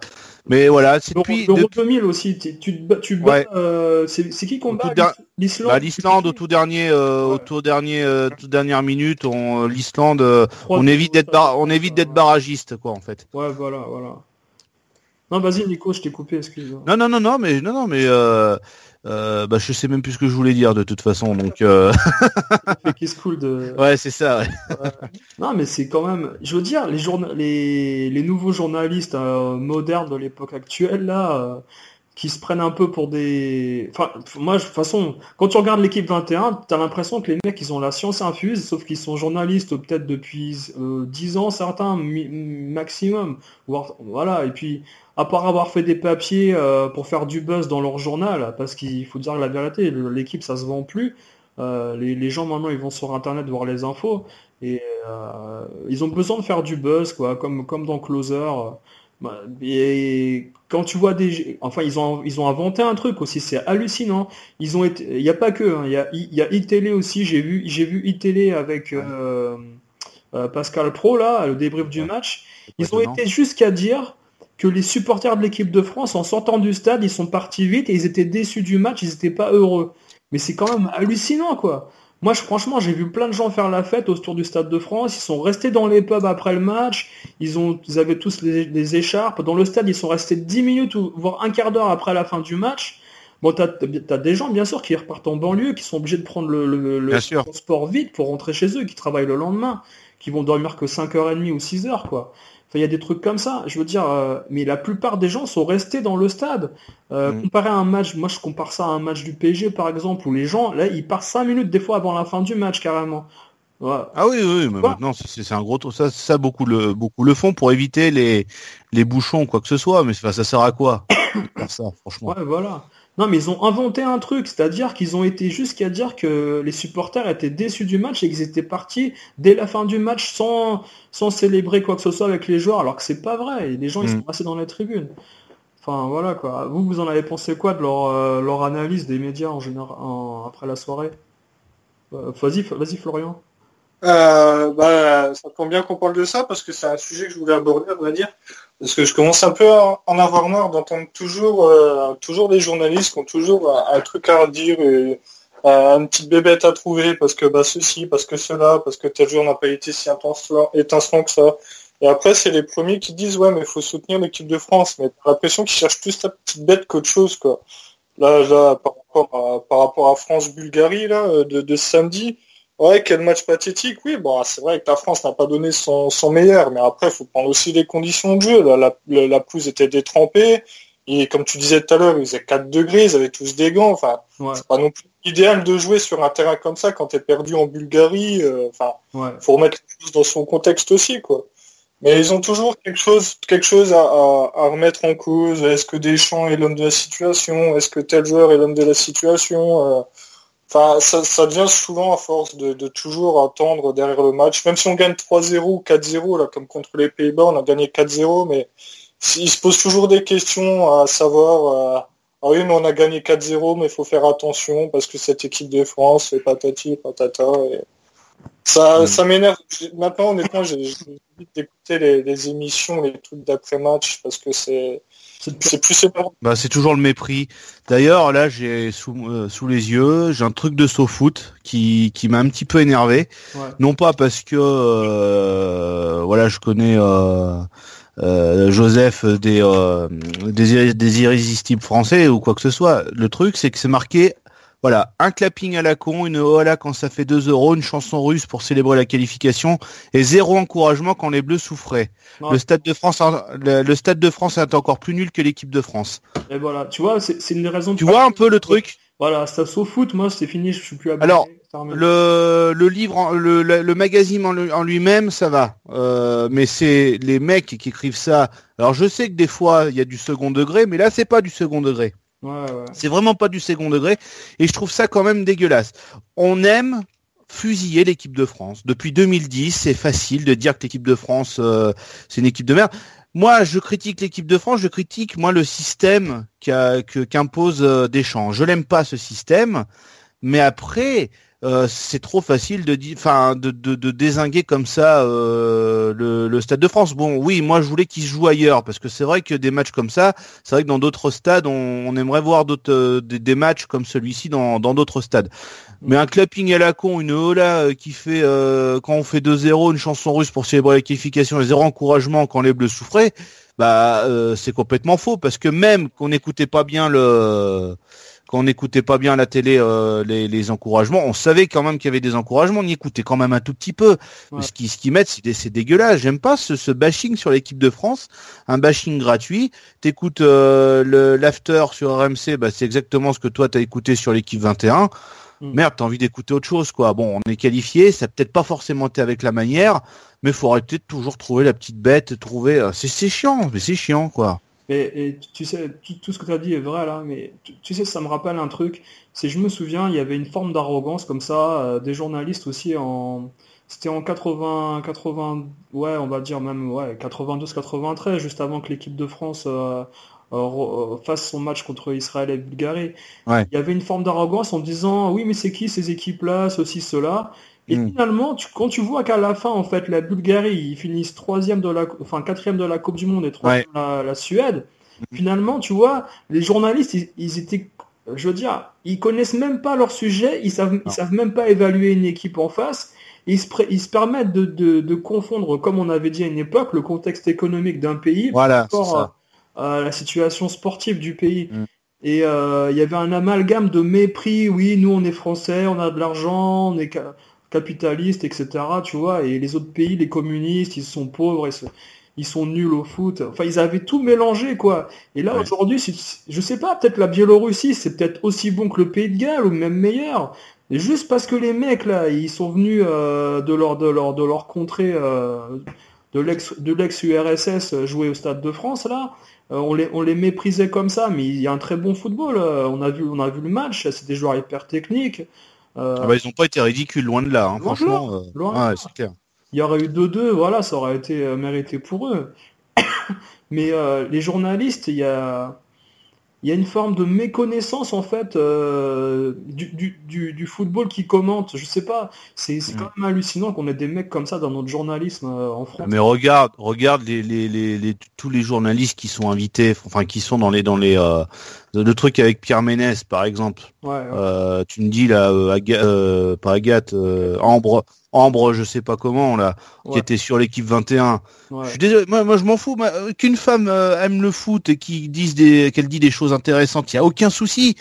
mais voilà, c'est depuis, l'Euro depuis 2000 aussi, tu, tu te bats, tu te bats, Ouais. euh, c'est c'est qui qu'on bat L'Islande bah, l'Islande au tout dernier, euh, au tout dernier, euh, toute dernière minute, on, l'Islande, on évite d'être, bar- on évite d'être barragiste, quoi, en fait. Ouais, voilà, voilà. Non, vas-y, Nico, je t'ai coupé, excuse-moi. Non, non, non, non, mais non, non, mais euh, bah, je sais même plus ce que je voulais dire de toute façon, donc euh, cool de... ouais, c'est ça. ouais. Non, mais c'est quand même. Je veux dire, les, journa- les, les nouveaux journalistes euh, modernes de l'époque actuelle, là, euh, qui se prennent un peu pour des. Enfin, moi, de toute façon, quand tu regardes l'équipe 21, t'as l'impression que les mecs, ils ont la science infuse, sauf qu'ils sont journalistes peut-être depuis euh, 10 ans, certains, maximum. Voilà, et puis, à part avoir fait des papiers euh, pour faire du buzz dans leur journal, parce qu'il faut dire la vérité, l'équipe, ça se vend plus. Euh, les, les gens maintenant ils vont sur internet voir les infos et euh, ils ont besoin de faire du buzz quoi comme comme dans Closer euh, et quand tu vois des enfin ils ont ils ont inventé un truc aussi c'est hallucinant. Ils ont été il y a pas que hein, il y a il y a iTélé aussi j'ai vu j'ai vu iTélé avec euh, euh, Pascal Pro là le débrief du match. Ils ont été jusqu'à dire que les supporters de l'équipe de France en sortant du stade ils sont partis vite et ils étaient déçus du match ils étaient pas heureux. Mais c'est quand même hallucinant, quoi. Moi, je, franchement, j'ai vu plein de gens faire la fête autour du Stade de France. Ils sont restés dans les pubs après le match. Ils, ont, ils avaient tous les, les écharpes. Dans le stade, ils sont restés 10 minutes ou voire un quart d'heure après la fin du match. Bon, t'as as des gens, bien sûr, qui repartent en banlieue, qui sont obligés de prendre le, le, transport vite pour rentrer chez eux, qui travaillent le lendemain, qui vont dormir que 5h30 ou 6h, quoi. Il y a des trucs comme ça. Je veux dire, euh, mais la plupart des gens sont restés dans le stade. Euh, Mm. Comparé à un match, moi je compare ça à un match du PSG par exemple, où les gens, là, ils partent 5 minutes des fois avant la fin du match carrément. Ouais. Ah oui, oui, mais maintenant c'est un gros ça, ça beaucoup le beaucoup le font pour éviter les les bouchons quoi que ce soit, mais ça, sert à quoi ça franchement. Ouais, voilà. Non, mais ils ont inventé un truc, c'est-à-dire qu'ils ont été jusqu'à dire que les supporters étaient déçus du match et qu'ils étaient partis dès la fin du match sans, sans célébrer quoi que ce soit avec les joueurs, alors que c'est pas vrai. Et les gens, ils Mm. sont restés dans les tribunes. Enfin, voilà quoi. Vous, vous en avez pensé quoi de leur, euh, leur analyse des médias en général en- après la soirée? Euh, Vas-y, vas-y Florian. Euh, bah, ça tombe bien qu'on parle de ça parce que c'est un sujet que je voulais aborder, à vrai dire. Parce que je commence un peu à en avoir marre d'entendre toujours, euh, toujours des journalistes qui ont toujours un, truc à redire et euh, une petite bébête à trouver parce que bah ceci, parce que cela, parce que tel jour n'a pas été si étincelant, étincelant que ça. Et après, c'est les premiers qui disent ouais, mais il faut soutenir l'équipe de France. Mais t'as l'impression qu'ils cherchent plus la petite bête qu'autre chose, quoi. Là, là, par rapport à, France-Bulgarie, là, euh, de samedi, Ouais, quel match pathétique, oui. Bon, c'est vrai que la France n'a pas donné son, son meilleur, mais après, il faut prendre aussi les conditions de jeu. Là, la, la, la pelouse était détrempée, et comme tu disais tout à l'heure, il faisait 4 degrés, ils avaient tous des gants. Enfin, Ouais, c'est pas non plus idéal de jouer sur un terrain comme ça quand t'es perdu en Bulgarie. euh, Enfin, ouais. faut remettre les choses dans son contexte aussi, quoi. Mais ils ont toujours quelque chose, quelque chose à, à, à remettre en cause. Est-ce que Deschamps est l'homme de la situation? Est-ce que tel joueur est l'homme de la situation? Euh, Enfin, ça, ça devient souvent à force de, de toujours attendre derrière le match. Même si on gagne 3-0 ou 4-0, là, comme contre les Pays-Bas, on a gagné 4-0, mais il se pose toujours des questions à savoir, euh, ah oui, mais on a gagné 4-0, mais il faut faire attention parce que cette équipe de France, c'est patati, patata. Et... Ça, Mm. ça m'énerve. Maintenant, honnêtement, j'ai j'ai envie d'écouter les, les émissions, les trucs d'après-match, parce que c'est C'est plus. Bah, c'est toujours le mépris. D'ailleurs, là, j'ai sous, euh, sous les yeux, j'ai un truc de SoFoot qui, qui m'a un petit peu énervé. Ouais. Non pas parce que, euh, voilà, je connais euh, euh, Joseph des, euh, des, des irrésistibles français ou quoi que ce soit. Le truc, c'est que c'est marqué, voilà, un clapping à la con, une hola quand ça fait 2 euros, une chanson russe pour célébrer la qualification et zéro encouragement quand les Bleus souffraient. Ouais. Le Stade de France, le, le Stade de France est encore plus nul que l'équipe de France. Et voilà, tu vois, c'est une des raisons. Tu vois un peu le truc? Voilà, ça au foot, moi c'est fini, je suis plus abonné. Alors. Le, le livre, le, le, le magazine en lui-même, ça va. Euh, mais c'est les mecs qui écrivent ça. Alors je sais que des fois il y a du second degré, mais là c'est pas du second degré. C'est vraiment pas du second degré. Et je trouve ça quand même dégueulasse. On aime fusiller l'équipe de France. Depuis 2010, c'est facile de dire que l'équipe de France, euh, c'est une équipe de merde. Moi, je critique l'équipe de France, je critique moi le système qu'impose euh, Deschamps. Je l'aime pas ce système, mais après, euh, c'est trop facile de enfin, de, de, de désinguer comme ça euh, le, le Stade de France. Bon, oui, moi je voulais qu'il se joue ailleurs parce que c'est vrai que des matchs comme ça, c'est vrai que dans d'autres stades, on, on aimerait voir d'autres euh, des, des matchs comme celui-ci dans dans d'autres stades. Mais un clapping à la con, une hola euh, qui fait euh, quand on fait 2-0, une chanson russe pour célébrer la qualification et zéro encouragement quand les Bleus souffraient, bah c'est complètement faux parce que même qu'on n'écoutait pas bien le quand on n'écoutait pas bien à la télé euh, les, les encouragements, on savait quand même qu'il y avait des encouragements, on y écoutait quand même un tout petit peu. Ouais. Ce qui ce qu'ils mettent, c'est dé- c'est dégueulasse. J'aime pas ce, ce bashing sur l'équipe de France, un bashing gratuit. T'écoutes euh, l'after sur RMC, bah c'est exactement ce que toi t'as écouté sur l'équipe 21. Mm. Merde, t'as envie d'écouter autre chose, quoi. Bon, on est qualifié, ça peut-être pas forcément été avec la manière, mais faut arrêter de toujours trouver la petite bête, trouver. euh, C'est c'est chiant, mais c'est chiant, quoi. Et, et tu sais, tout, tout ce que tu as dit est vrai là, mais tu, tu sais, ça me rappelle un truc. C'est, je me souviens, il y avait une forme d'arrogance comme ça, euh, des journalistes aussi en, c'était en 80, 80, ouais, on va dire même, ouais, 92, 93, juste avant que l'équipe de France euh, euh, euh, fasse son match contre Israël et Bulgarie. Ouais. Il y avait une forme d'arrogance en disant, oui, mais c'est qui ces équipes-là, ceci, cela? Et Mm. finalement, tu, quand tu vois qu'à la fin, en fait, la Bulgarie, ils finissent troisième de la, enfin quatrième de la Coupe du Monde et troisième la, la Suède. Finalement, tu vois, les journalistes, ils, ils étaient, je veux dire, ils connaissent même pas leur sujet, ils savent, ils savent même pas évaluer une équipe en face. Ils se, ils se permettent de, de, de confondre, comme on avait dit à une époque, le contexte économique d'un pays Voilà, c'est rapport à, à la situation sportive du pays. Mm. Et euh, il y avait un amalgame de mépris, oui, nous on est français, on a de l'argent, on est ca- capitaliste, etc. Tu vois, et les autres pays, les communistes, ils sont pauvres, ils, sont nuls au foot. Enfin, ils avaient tout mélangé, quoi. Et là, Ouais. aujourd'hui, je sais pas, peut-être la Biélorussie, c'est peut-être aussi bon que le Pays de Galles, ou même meilleur. Et juste parce que les mecs, là, ils sont venus euh, de leur, de leur, de leur contrée, euh, de l'ex, de l'ex-URSS euh, jouer au Stade de France, là, euh, on les, on les méprisait comme ça, mais il y a un très bon football. on a vu, on a vu le match, c'est des joueurs hyper techniques. Euh, Ah bah, ils ont pas été ridicules, loin de là. Hein, Loin franchement, là, euh, loin ouais, c'est clair. il y aurait eu 2-2, voilà, ça aurait été euh, mérité pour eux. Mais euh, les journalistes, il y a, il y a une forme de méconnaissance en fait euh, du, du, du, du football qui commente. Je sais pas, c'est quand même hallucinant qu'on ait des mecs comme ça dans notre journalisme euh, en France. Mais regarde, regarde les, les, les, les- tous les journalistes qui sont invités, enfin qui sont dans les dans les euh, le truc avec Pierre Ménès par exemple. Ouais, ouais. Euh, tu me dis là, euh, Aga- euh, pas Agathe, euh, Ambre, Ambre, je sais pas comment là, qui était sur l'équipe 21. ouais. Je suis désolé, moi, moi je m'en fous. euh, Qu'une femme euh, aime le foot et qui dise des, qu'elle dit des choses intéressantes, il y a aucun souci.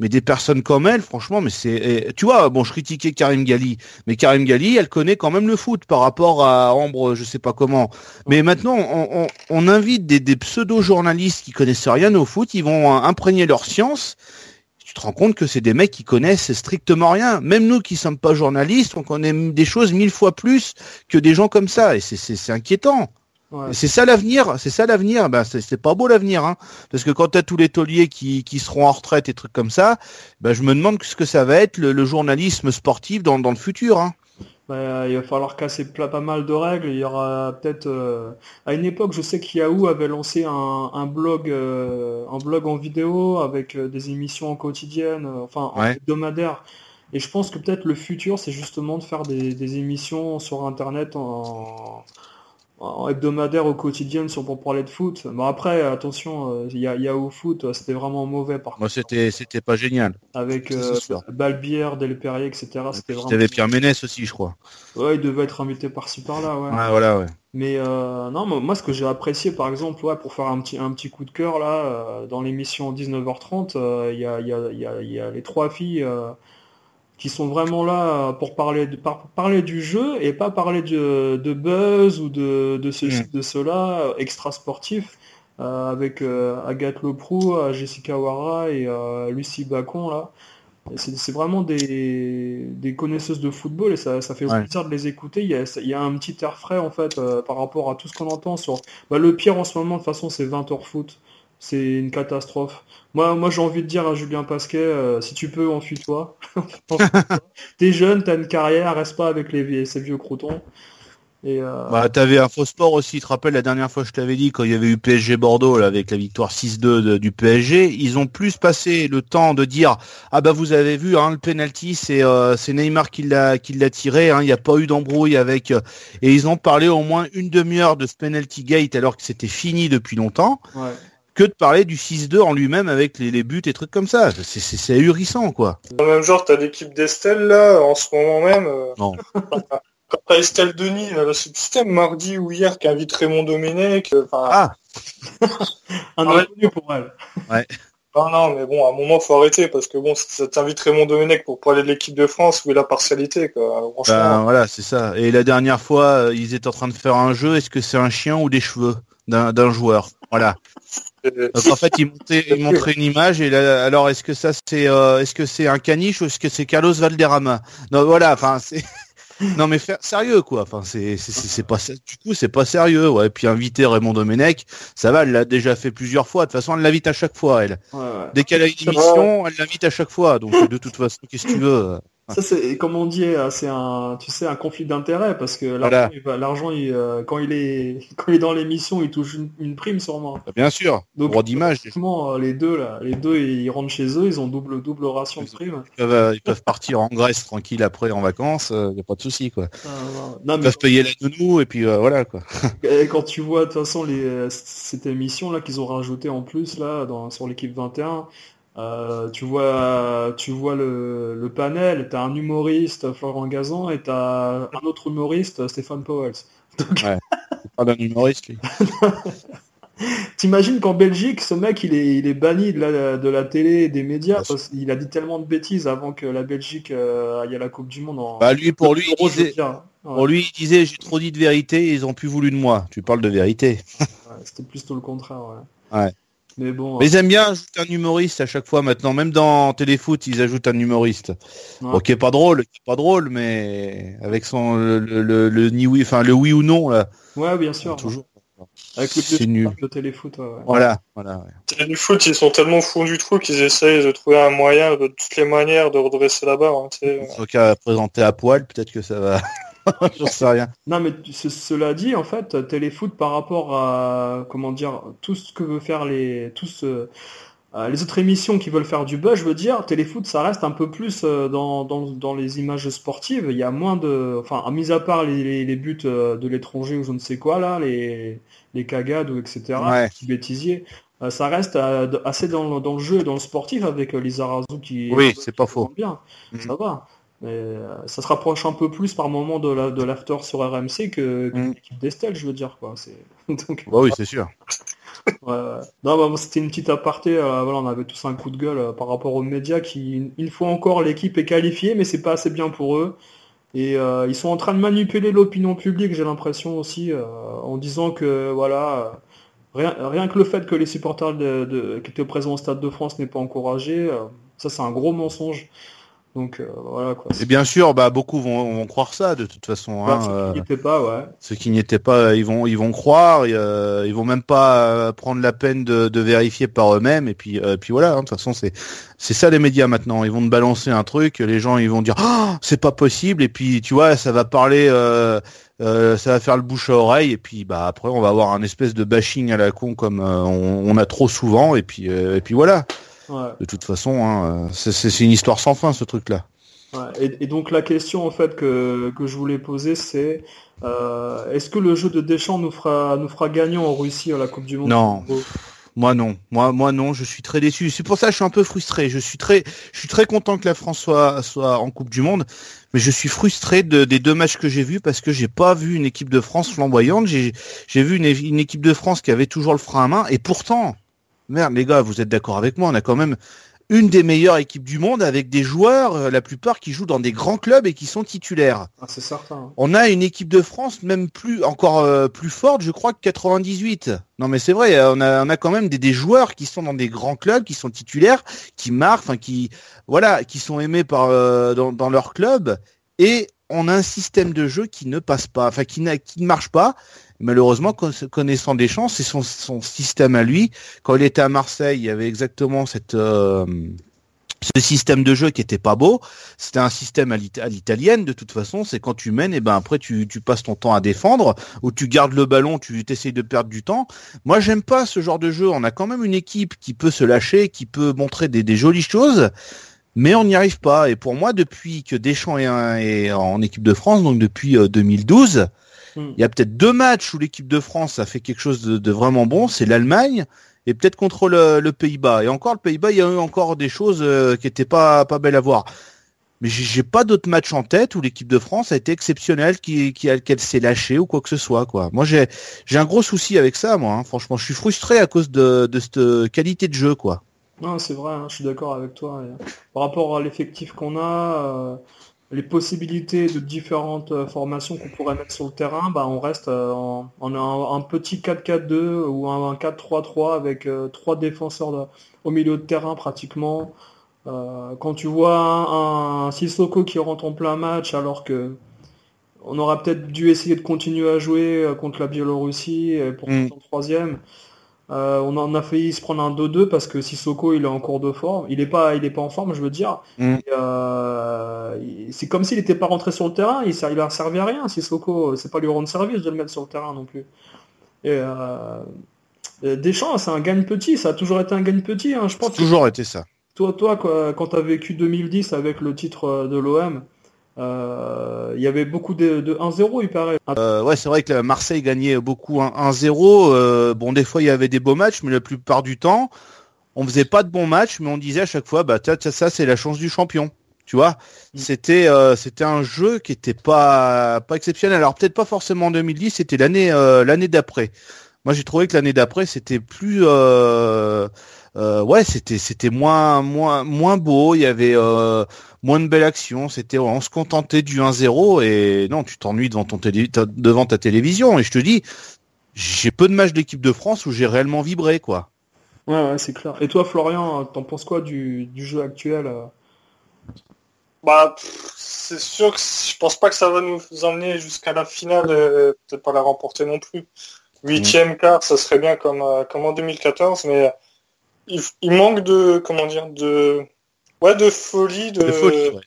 Mais des personnes comme elle, franchement, mais c'est, tu vois, bon, je critiquais Karim Gali, mais Karim Gali, elle connaît quand même le foot par rapport à Ambre, je sais pas comment. Mais maintenant, on, on, on invite des, des pseudo-journalistes qui connaissent rien au foot, ils vont euh, imprégner leur science. Tu te rends compte que c'est des mecs qui connaissent strictement rien. Même nous qui sommes pas journalistes, on connaît des choses mille fois plus que des gens comme ça, et c'est- inquiétant. ouais. C'est ça l'avenir, c'est ça l'avenir. Ben c'est c'est pas beau l'avenir, hein. Parce que quand t'as tous les tauliers qui, qui seront en retraite et trucs comme ça, ben je me demande ce que ça va être le, le journalisme sportif dans, dans le futur, hein. Bah, il va falloir casser pas mal de règles. Il y aura peut-être euh, à une époque, je sais que Yahoo avait lancé un, un blog, euh, un blog en vidéo avec euh, des émissions quotidiennes, euh, enfin en Ouais. hebdomadaire. Et je pense que peut-être le futur, c'est justement de faire des, des émissions sur Internet en, en hebdomadaire au quotidien sur pour parler de foot. Bon après attention, euh, il y, a, y a au foot, euh, c'était vraiment mauvais par Moi c'était c'était pas génial. Avec euh. Balbière, Del Perrier, etc. C'était vraiment. avait Pierre Ménès aussi, je crois. Ouais, il devait être invité par-ci par-là, ouais. Ouais, voilà, ouais. Mais euh, non, moi moi, ce que j'ai apprécié par exemple, ouais, pour faire un petit un petit coup de cœur là, euh, dans l'émission 19h30, euh, il y, a, il y, a, il y, a, il y a les trois filles euh, qui sont vraiment là pour parler de, par- parler du jeu et pas parler de, de buzz ou de, de ceci, Mm. de cela, euh, extra sportif, euh, avec euh, Agathe Leproux, euh, Jessica Wara et euh, Lucie Bacon là. C'est vraiment des, des connaisseuses de football et ça, ça fait Ouais. plaisir de les écouter. Il y a, il y a un petit air frais en fait euh, par rapport à tout ce qu'on entend sur. Bah, le pire en ce moment de toute façon c'est 20 heures foot. C'est une catastrophe. Moi, moi j'ai envie de dire à Julien Pasquet, euh, si tu peux, enfuis-toi. T'es jeune, t'as une carrière, reste pas avec les, ces vieux croutons. Et euh, Bah, t'avais Infosport aussi, tu te rappelles la dernière fois je t'avais dit quand il y avait eu PSG Bordeaux là, avec la victoire 6-2 de- du PSG, ils ont plus passé le temps de dire ah bah vous avez vu hein, le penalty c'est euh, c'est Neymar qui l'a qui l'a tiré, hein, il n'y a pas eu d'embrouille avec euh, et ils ont parlé au moins une demi-heure de ce penalty gate alors que c'était fini depuis longtemps ouais. Que de parler du 6-2 en lui-même avec les, les buts et trucs comme ça. C'est ahurissant quoi. Dans le même genre, t'as l'équipe d'Estelle, là, en ce moment même. euh, Non. Quand t'as Estelle Denis, euh, c'est c'était mardi ou hier, qui invite Raymond Domenech. euh, Ah Un Ouais. inconnu pour elle. non, non, mais bon, à un moment, faut arrêter, parce que bon, ça t'invite Raymond Domenech pour parler de l'équipe de France, où est la partialité, quoi. Franchement. Ben, voilà, c'est ça. Et la dernière fois, ils étaient en train de faire un jeu. Est-ce que c'est un chien ou des cheveux d'un joueur? Voilà. Donc en fait, ils montraient une image. Et là, alors, est-ce que ça c'est, euh, est-ce que c'est un caniche ou est-ce que c'est Carlos Valderrama? Non, voilà. Enfin, c'est. Non mais faire sérieux quoi. Enfin c'est pas du coup c'est pas sérieux ouais. Puis inviter Raymond Domenech, ça va. Elle l'a déjà fait plusieurs fois. De toute façon, elle l'invite à chaque fois elle. Ouais, ouais. Dès qu'elle a une émission, elle l'invite à chaque fois. Donc de toute façon, qu'est-ce que tu veux? Ça c'est comme on dit, euh, c'est un, tu sais, un conflit d'intérêt parce que l'argent, Voilà. euh, quand il est, quand il est dans l'émission, il touche une, une prime sûrement. Bien sûr. Donc Droit d'image. euh, les deux là, les deux, ils rentrent chez eux, ils ont double double ration de prime. Ils peuvent, ils peuvent partir en Grèce tranquille après en vacances, il n'y a pas de souci quoi. Non Ils mais peuvent payer la nounou et puis euh, voilà quoi. Et quand tu vois de toute façon les, cette émission là qu'ils ont rajouté en plus là dans, sur l'équipe 21, euh, tu vois tu vois le, le panel, t'as un humoriste Florent Gazan et t'as un autre humoriste Stéphane Powell. C'est pas d'un humoriste lui. T'imagines qu'en Belgique, ce mec il est, il est banni de la, de la télé et des médias parce qu'il a dit tellement de bêtises avant que la Belgique euh, aille à la Coupe du Monde en Bah lui pour lui il disait. Ouais, pour lui il disait j'ai trop dit de vérité, ils ont plus voulu de moi. Tu parles de vérité. ouais, C'était plus tout le contraire. Ouais. Ouais. Mais bon. Mais ils aiment bien ajouter un humoriste à chaque fois maintenant, même dans téléfoot ils ajoutent un humoriste. Ouais. Ok pas drôle, qui est pas drôle, mais avec son le, le, le, le ni oui, enfin le oui ou non là, Ouais, bien sûr. toujours. Avec le C'est nul. de téléfoot. ouais, ouais. Voilà, voilà. ouais. Les du foot, ils sont tellement fous du trou qu'ils essayent de trouver un moyen de toutes les manières de redresser la barre. hein, sais. Sauf qu'à présenter à poil, peut-être que ça va. J'en sais rien. Non, mais cela dit, en fait, téléfoot par rapport à, comment dire, tout ce que veut faire les, tous, euh, euh, les autres émissions qui veulent faire du buzz, je veux dire, téléfoot, ça reste un peu plus euh, dans, dans, dans les images sportives. Il y a moins de, enfin, à mis à part les, les, les buts euh, de l'étranger ou je ne sais quoi, là, les, les cagades ou etc., Ouais. les bêtisiers, euh, ça reste assez dans, le- dans le jeu et dans le sportif avec Lisa Razou qui, Oui, qui c'est pas faux. bien. Mhm. Ça va. Mais euh, ça se rapproche un peu plus par moment de la de l'after sur RMC que, que Mhm. l'équipe d'Estelle, je veux dire quoi. C'est donc Bah oui, c'est sûr. Non, bah, moi, c'était une petite aparté. euh, voilà, on avait tous un coup de gueule euh, par rapport aux médias qui, une fois encore, l'équipe est qualifiée, mais c'est pas assez bien pour eux. Et euh, ils sont en train de manipuler l'opinion publique, j'ai l'impression aussi, euh, en disant que voilà, rien, rien que le fait que les supporters de, de- qui étaient présents au Stade de France n'aient pas encouragé, euh, ça c'est un gros mensonge. Donc euh, voilà quoi. Et bien sûr, bah beaucoup vont, vont croire ça de toute façon. Bah, hein, ceux euh, qui n'y étaient pas, ouais. ceux qui n'y étaient pas, ils vont, ils vont croire. et, euh, ils vont même pas euh, prendre la peine de, de vérifier par eux-mêmes. Et puis, euh, puis voilà. hein, de toute façon, c'est, c'est ça les médias maintenant. Ils vont te balancer un truc, les gens ils vont dire, Ah, c'est pas possible. Et puis tu vois, ça va parler. euh, euh, ça va faire le bouche à oreille et puis bah après on va avoir un espèce de bashing à la con comme euh, on, on a trop souvent et puis euh, et puis voilà ouais. de toute façon hein, c'est une histoire sans fin ce truc là et, donc la question en fait que, je voulais poser c'est euh, est-ce que le jeu de Deschamps nous fera nous fera gagnant en Russie à la Coupe du Monde? Non. Moi non, moi moi non, je suis très déçu. C'est pour ça que je suis un peu frustré. Je suis très je suis très content que la France soit soit en Coupe du Monde, mais je suis frustré de, des deux matchs que j'ai vus parce que j'ai pas vu une équipe de France flamboyante. J'ai j'ai vu une, une équipe de France qui avait toujours le frein à main et pourtant merde les gars, vous êtes d'accord avec moi, on a quand même une des meilleures équipes du monde avec des joueurs, euh, la plupart qui jouent dans des grands clubs et qui sont titulaires. Ah, c'est certain. On a une équipe de France même plus encore euh, plus forte, je crois que 98. Non mais c'est vrai, euh, on a on a quand même des, des, joueurs qui sont dans des grands clubs, qui sont titulaires, qui marquent, enfin qui voilà, qui sont aimés par dans, dans leur club et on a un système de jeu qui ne passe pas, enfin qui, qui ne marche pas. Malheureusement, connaissant Deschamps, c'est son, son, système à lui. Quand il était à Marseille, il y avait exactement cette, euh, ce système de jeu qui était pas beau. C'était un système à l'italienne, de toute façon. C'est quand tu mènes, et ben après tu, tu passes ton temps à défendre, ou tu gardes le ballon, tu essayes de perdre du temps. Moi, j'aime pas ce genre de jeu. On a quand même une équipe qui peut se lâcher, qui peut montrer des, des jolies choses mais on n'y arrive pas. Et pour moi, depuis que Deschamps est, en équipe de France, donc depuis 2012, euh. Il y a peut-être deux matchs où l'équipe de France a fait quelque chose de, vraiment bon. C'est l'Allemagne et peut-être contre le, Pays-Bas. Et encore, le Pays-Bas, il y a eu encore des choses euh, qui étaient pas pas belles à voir. Mais j'ai pas d'autres matchs en tête où l'équipe de France a été exceptionnelle, qui, qui qu'elle s'est lâchée ou quoi que ce soit. Quoi. Moi, j'ai j'ai un gros souci avec ça. Moi, hein. franchement, je suis frustré à cause de, de cette qualité de jeu, quoi. Non, c'est vrai, hein, je suis d'accord avec toi. Par rapport à l'effectif qu'on a, euh, les possibilités de différentes euh, formations qu'on pourrait mettre sur le terrain, bah, on reste euh, en, un, petit 4-4-2 ou un, 4-3-3 avec trois défenseurs au milieu de terrain pratiquement. quand tu vois un, Sissoko qui rentre en plein match alors que on aura peut-être dû essayer de continuer à jouer contre la Biélorussie pour mm. son troisième. Euh, on en a failli se prendre un 2-2 parce que Sissoko il est en cours de forme. Il est pas, il est pas en forme, je veux dire. Mm. Euh, c'est comme s'il n'était pas rentré sur le terrain. Il, il a servi à rien. Sissoko, c'est pas lui rendre service de le mettre sur le terrain non plus. Et euh, Deschamps, c'est un gagne petit. Ça a toujours été un gagne petit. Hein, je pense. Toujours été ça. Toi, toi, quand tu as vécu 2010 avec le titre de l'OM, euh, il y avait beaucoup de, 1-0, il paraît. Euh, ouais, c'est vrai que Marseille gagnait beaucoup 1-0. Euh, bon, des fois, il y avait des beaux matchs, mais la plupart du temps, on faisait pas de bons matchs, mais on disait à chaque fois, bah, ça, c'est la chance du champion. Tu vois, mm. c'était c'était un jeu qui était pas pas exceptionnel. Alors peut-être pas forcément en 2010, c'était l'année l'année d'après. Moi, j'ai trouvé que l'année d'après, c'était plus euh, ouais, c'était c'était moins moins moins beau. Il y avait euh, moins de belles actions. C'était on se contentait du 1-0 et non, tu t'ennuies devant ton télé, devant ta télévision. Et je te dis, j'ai peu de matchs d'équipe de France où j'ai réellement vibré, quoi. Ouais, ouais c'est clair. Et toi, Florian, t'en penses quoi du, du jeu actuel euh? Bah, c'est sûr que je pense pas que ça va nous emmener jusqu'à la finale, peut-être pas la remporter non plus. Huitième quart, ça serait bien comme, comme en 2014, mais il, manque de comment dire de ouais de folie de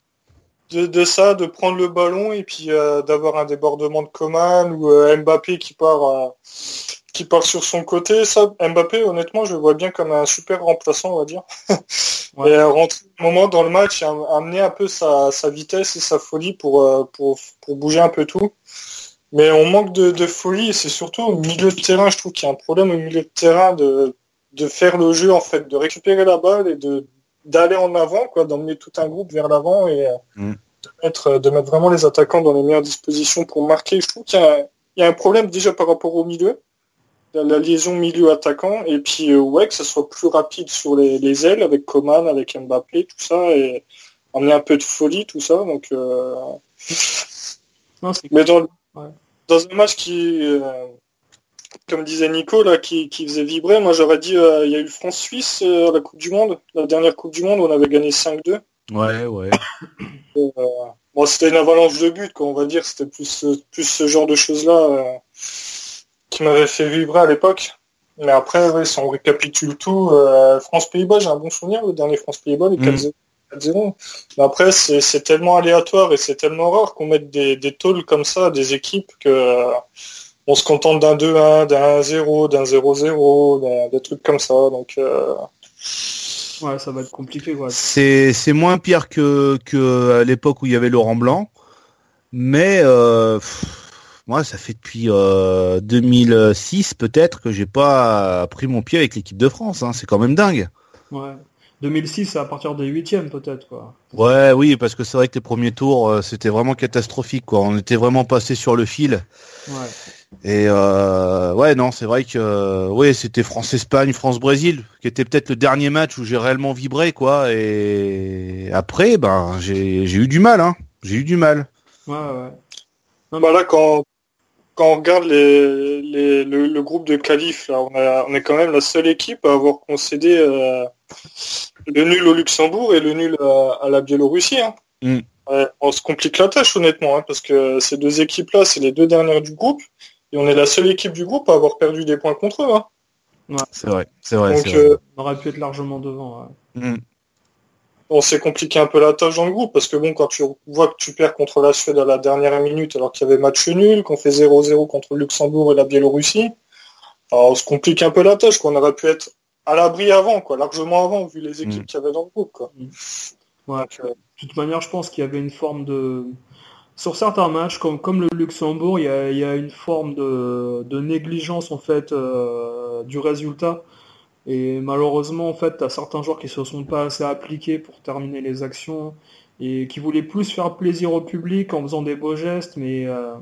de, de, ça de prendre le ballon et puis euh, d'avoir un débordement de Coman ou euh, Mbappé qui part euh, qui part sur son côté. Ça Mbappé honnêtement je le vois bien comme un super remplaçant on va dire. Et rentrer un moment dans le match et amener un peu sa, sa vitesse et sa folie pour, pour pour bouger un peu tout. Mais on manque de, de folie et c'est surtout au milieu de terrain je trouve qu'il y a un problème au milieu de terrain de de faire le jeu en fait, de récupérer la balle et de d'aller en avant, quoi, d'emmener tout un groupe vers l'avant et euh, mm. de, mettre, de mettre vraiment les attaquants dans les meilleures dispositions pour marquer. Je trouve qu'il y, a un problème déjà par rapport au milieu, la liaison milieu-attaquant, et puis euh, ouais, que ça soit plus rapide sur les, ailes avec Coman, avec Mbappé, tout ça, et emmener un peu de folie, tout ça. Donc, euh, mais dans, dans un match qui comme disait Nico, là, qui, faisait vibrer, moi j'aurais dit, euh, il y a eu France-Suisse euh, à la Coupe du Monde, la dernière Coupe du Monde, où on avait gagné 5-2. Ouais, ouais. Euh, bon, c'était une avalanche de buts, quoi, on va dire, c'était plus, plus ce genre de choses-là qui m'avait fait vibrer à l'époque. Mais après, si on récapitule tout, France-Pays-Bas, j'ai un bon souvenir, le dernier France-Pays-Bas, les 4-0. Mm. Mais après, c'est tellement aléatoire et c'est tellement rare qu'on mette des, des tôles comme ça, des équipes, que on se contente d'un 2-1, d'un 0, d'un 0-0, des trucs comme ça. Donc, euh, Ouais, ça va être compliqué. Quoi. C'est c'est moins pire que que à l'époque où il y avait Laurent Blanc, mais euh, pff, moi ça fait depuis euh, 2006 peut-être que j'ai pas pris mon pied avec l'équipe de France. Hein. C'est quand même dingue. Ouais. 2006, c'est à partir des huitièmes peut-être quoi. Ouais, oui, parce que c'est vrai que les premiers tours euh, c'était vraiment catastrophique quoi. On était vraiment passé sur le fil. Ouais. Et euh, ouais, non, c'est vrai que euh, ouais, c'était France-Espagne, France-Brésil, qui était peut-être le dernier match où j'ai réellement vibré, quoi. Et après, ben, j'ai j'ai eu du mal, hein. J'ai eu du mal. Ouais, ouais. Bah là, quand, quand on regarde les, les, le, le groupe de qualif, là, on, a, on est quand même la seule équipe à avoir concédé euh, le nul au Luxembourg et le nul à, à la Biélorussie. Hein. Mm. Ouais, on se complique la tâche, honnêtement, hein, parce que ces deux équipes-là, c'est les deux dernières du groupe. Et on est la seule équipe du groupe à avoir perdu des points contre eux. Hein. C'est vrai, c'est vrai. Donc, c'est vrai. euh, On aurait pu être largement devant. ouais. Mm. on s'est compliqué un peu la tâche dans le groupe parce que bon, quand tu vois que tu perds contre la Suède à la dernière minute alors qu'il y avait match nul, qu'on fait 0-0 contre le Luxembourg et la Biélorussie, alors on se complique un peu la tâche. qu'on aurait pu être à l'abri avant, quoi, largement avant, vu les équipes Mm. qu'il y avait dans le groupe. Quoi. Ouais. Donc, euh, De toute manière, je pense qu'il y avait une forme de... Sur certains matchs, comme, comme le Luxembourg, il y a, il y a une forme de, de négligence en fait euh, du résultat. Et malheureusement, en fait, tu as certains joueurs qui se sont pas assez appliqués pour terminer les actions et qui voulaient plus faire plaisir au public en faisant des beaux gestes, mais euh,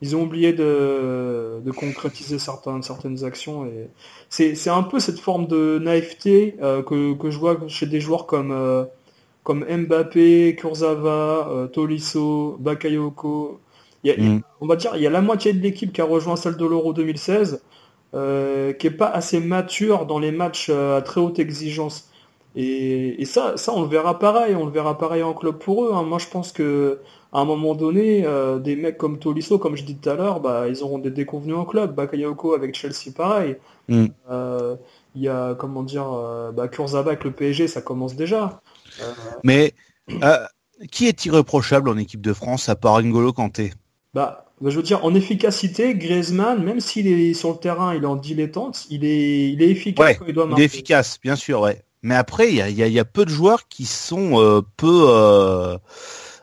ils ont oublié de, de concrétiser certaines, certaines actions. Et c'est, c'est un peu cette forme de naïveté euh, que, que je vois chez des joueurs comme, euh, comme Mbappé, Kurzawa, euh, Tolisso, Bakayoko. Il y a- Mm. on va dire, il y a la moitié de l'équipe qui a rejoint celle de l'Euro 2016, euh, qui est pas assez mature dans les matchs euh, à très haute exigence. Et, et ça, ça, on le verra pareil, on le verra pareil en club pour eux. hein. Moi, je pense que à un moment donné, euh, des mecs comme Tolisso, comme je dis tout à l'heure, bah, ils auront des déconvenus en club. Bakayoko avec Chelsea, pareil. Mm. Euh, Il y a, comment dire, bah, Kurzawa avec le PSG, ça commence déjà. Mais euh, qui est irréprochable en équipe de France à part N'Golo Kanté? Bah, bah, je veux dire, en efficacité, Griezmann, même s'il est sur le terrain, il est en dilettante, il est, il est efficace Ouais, quand il doit Il est efficace, bien sûr, ouais. Mais après, il y a, y a peu de joueurs qui sont euh, peu euh,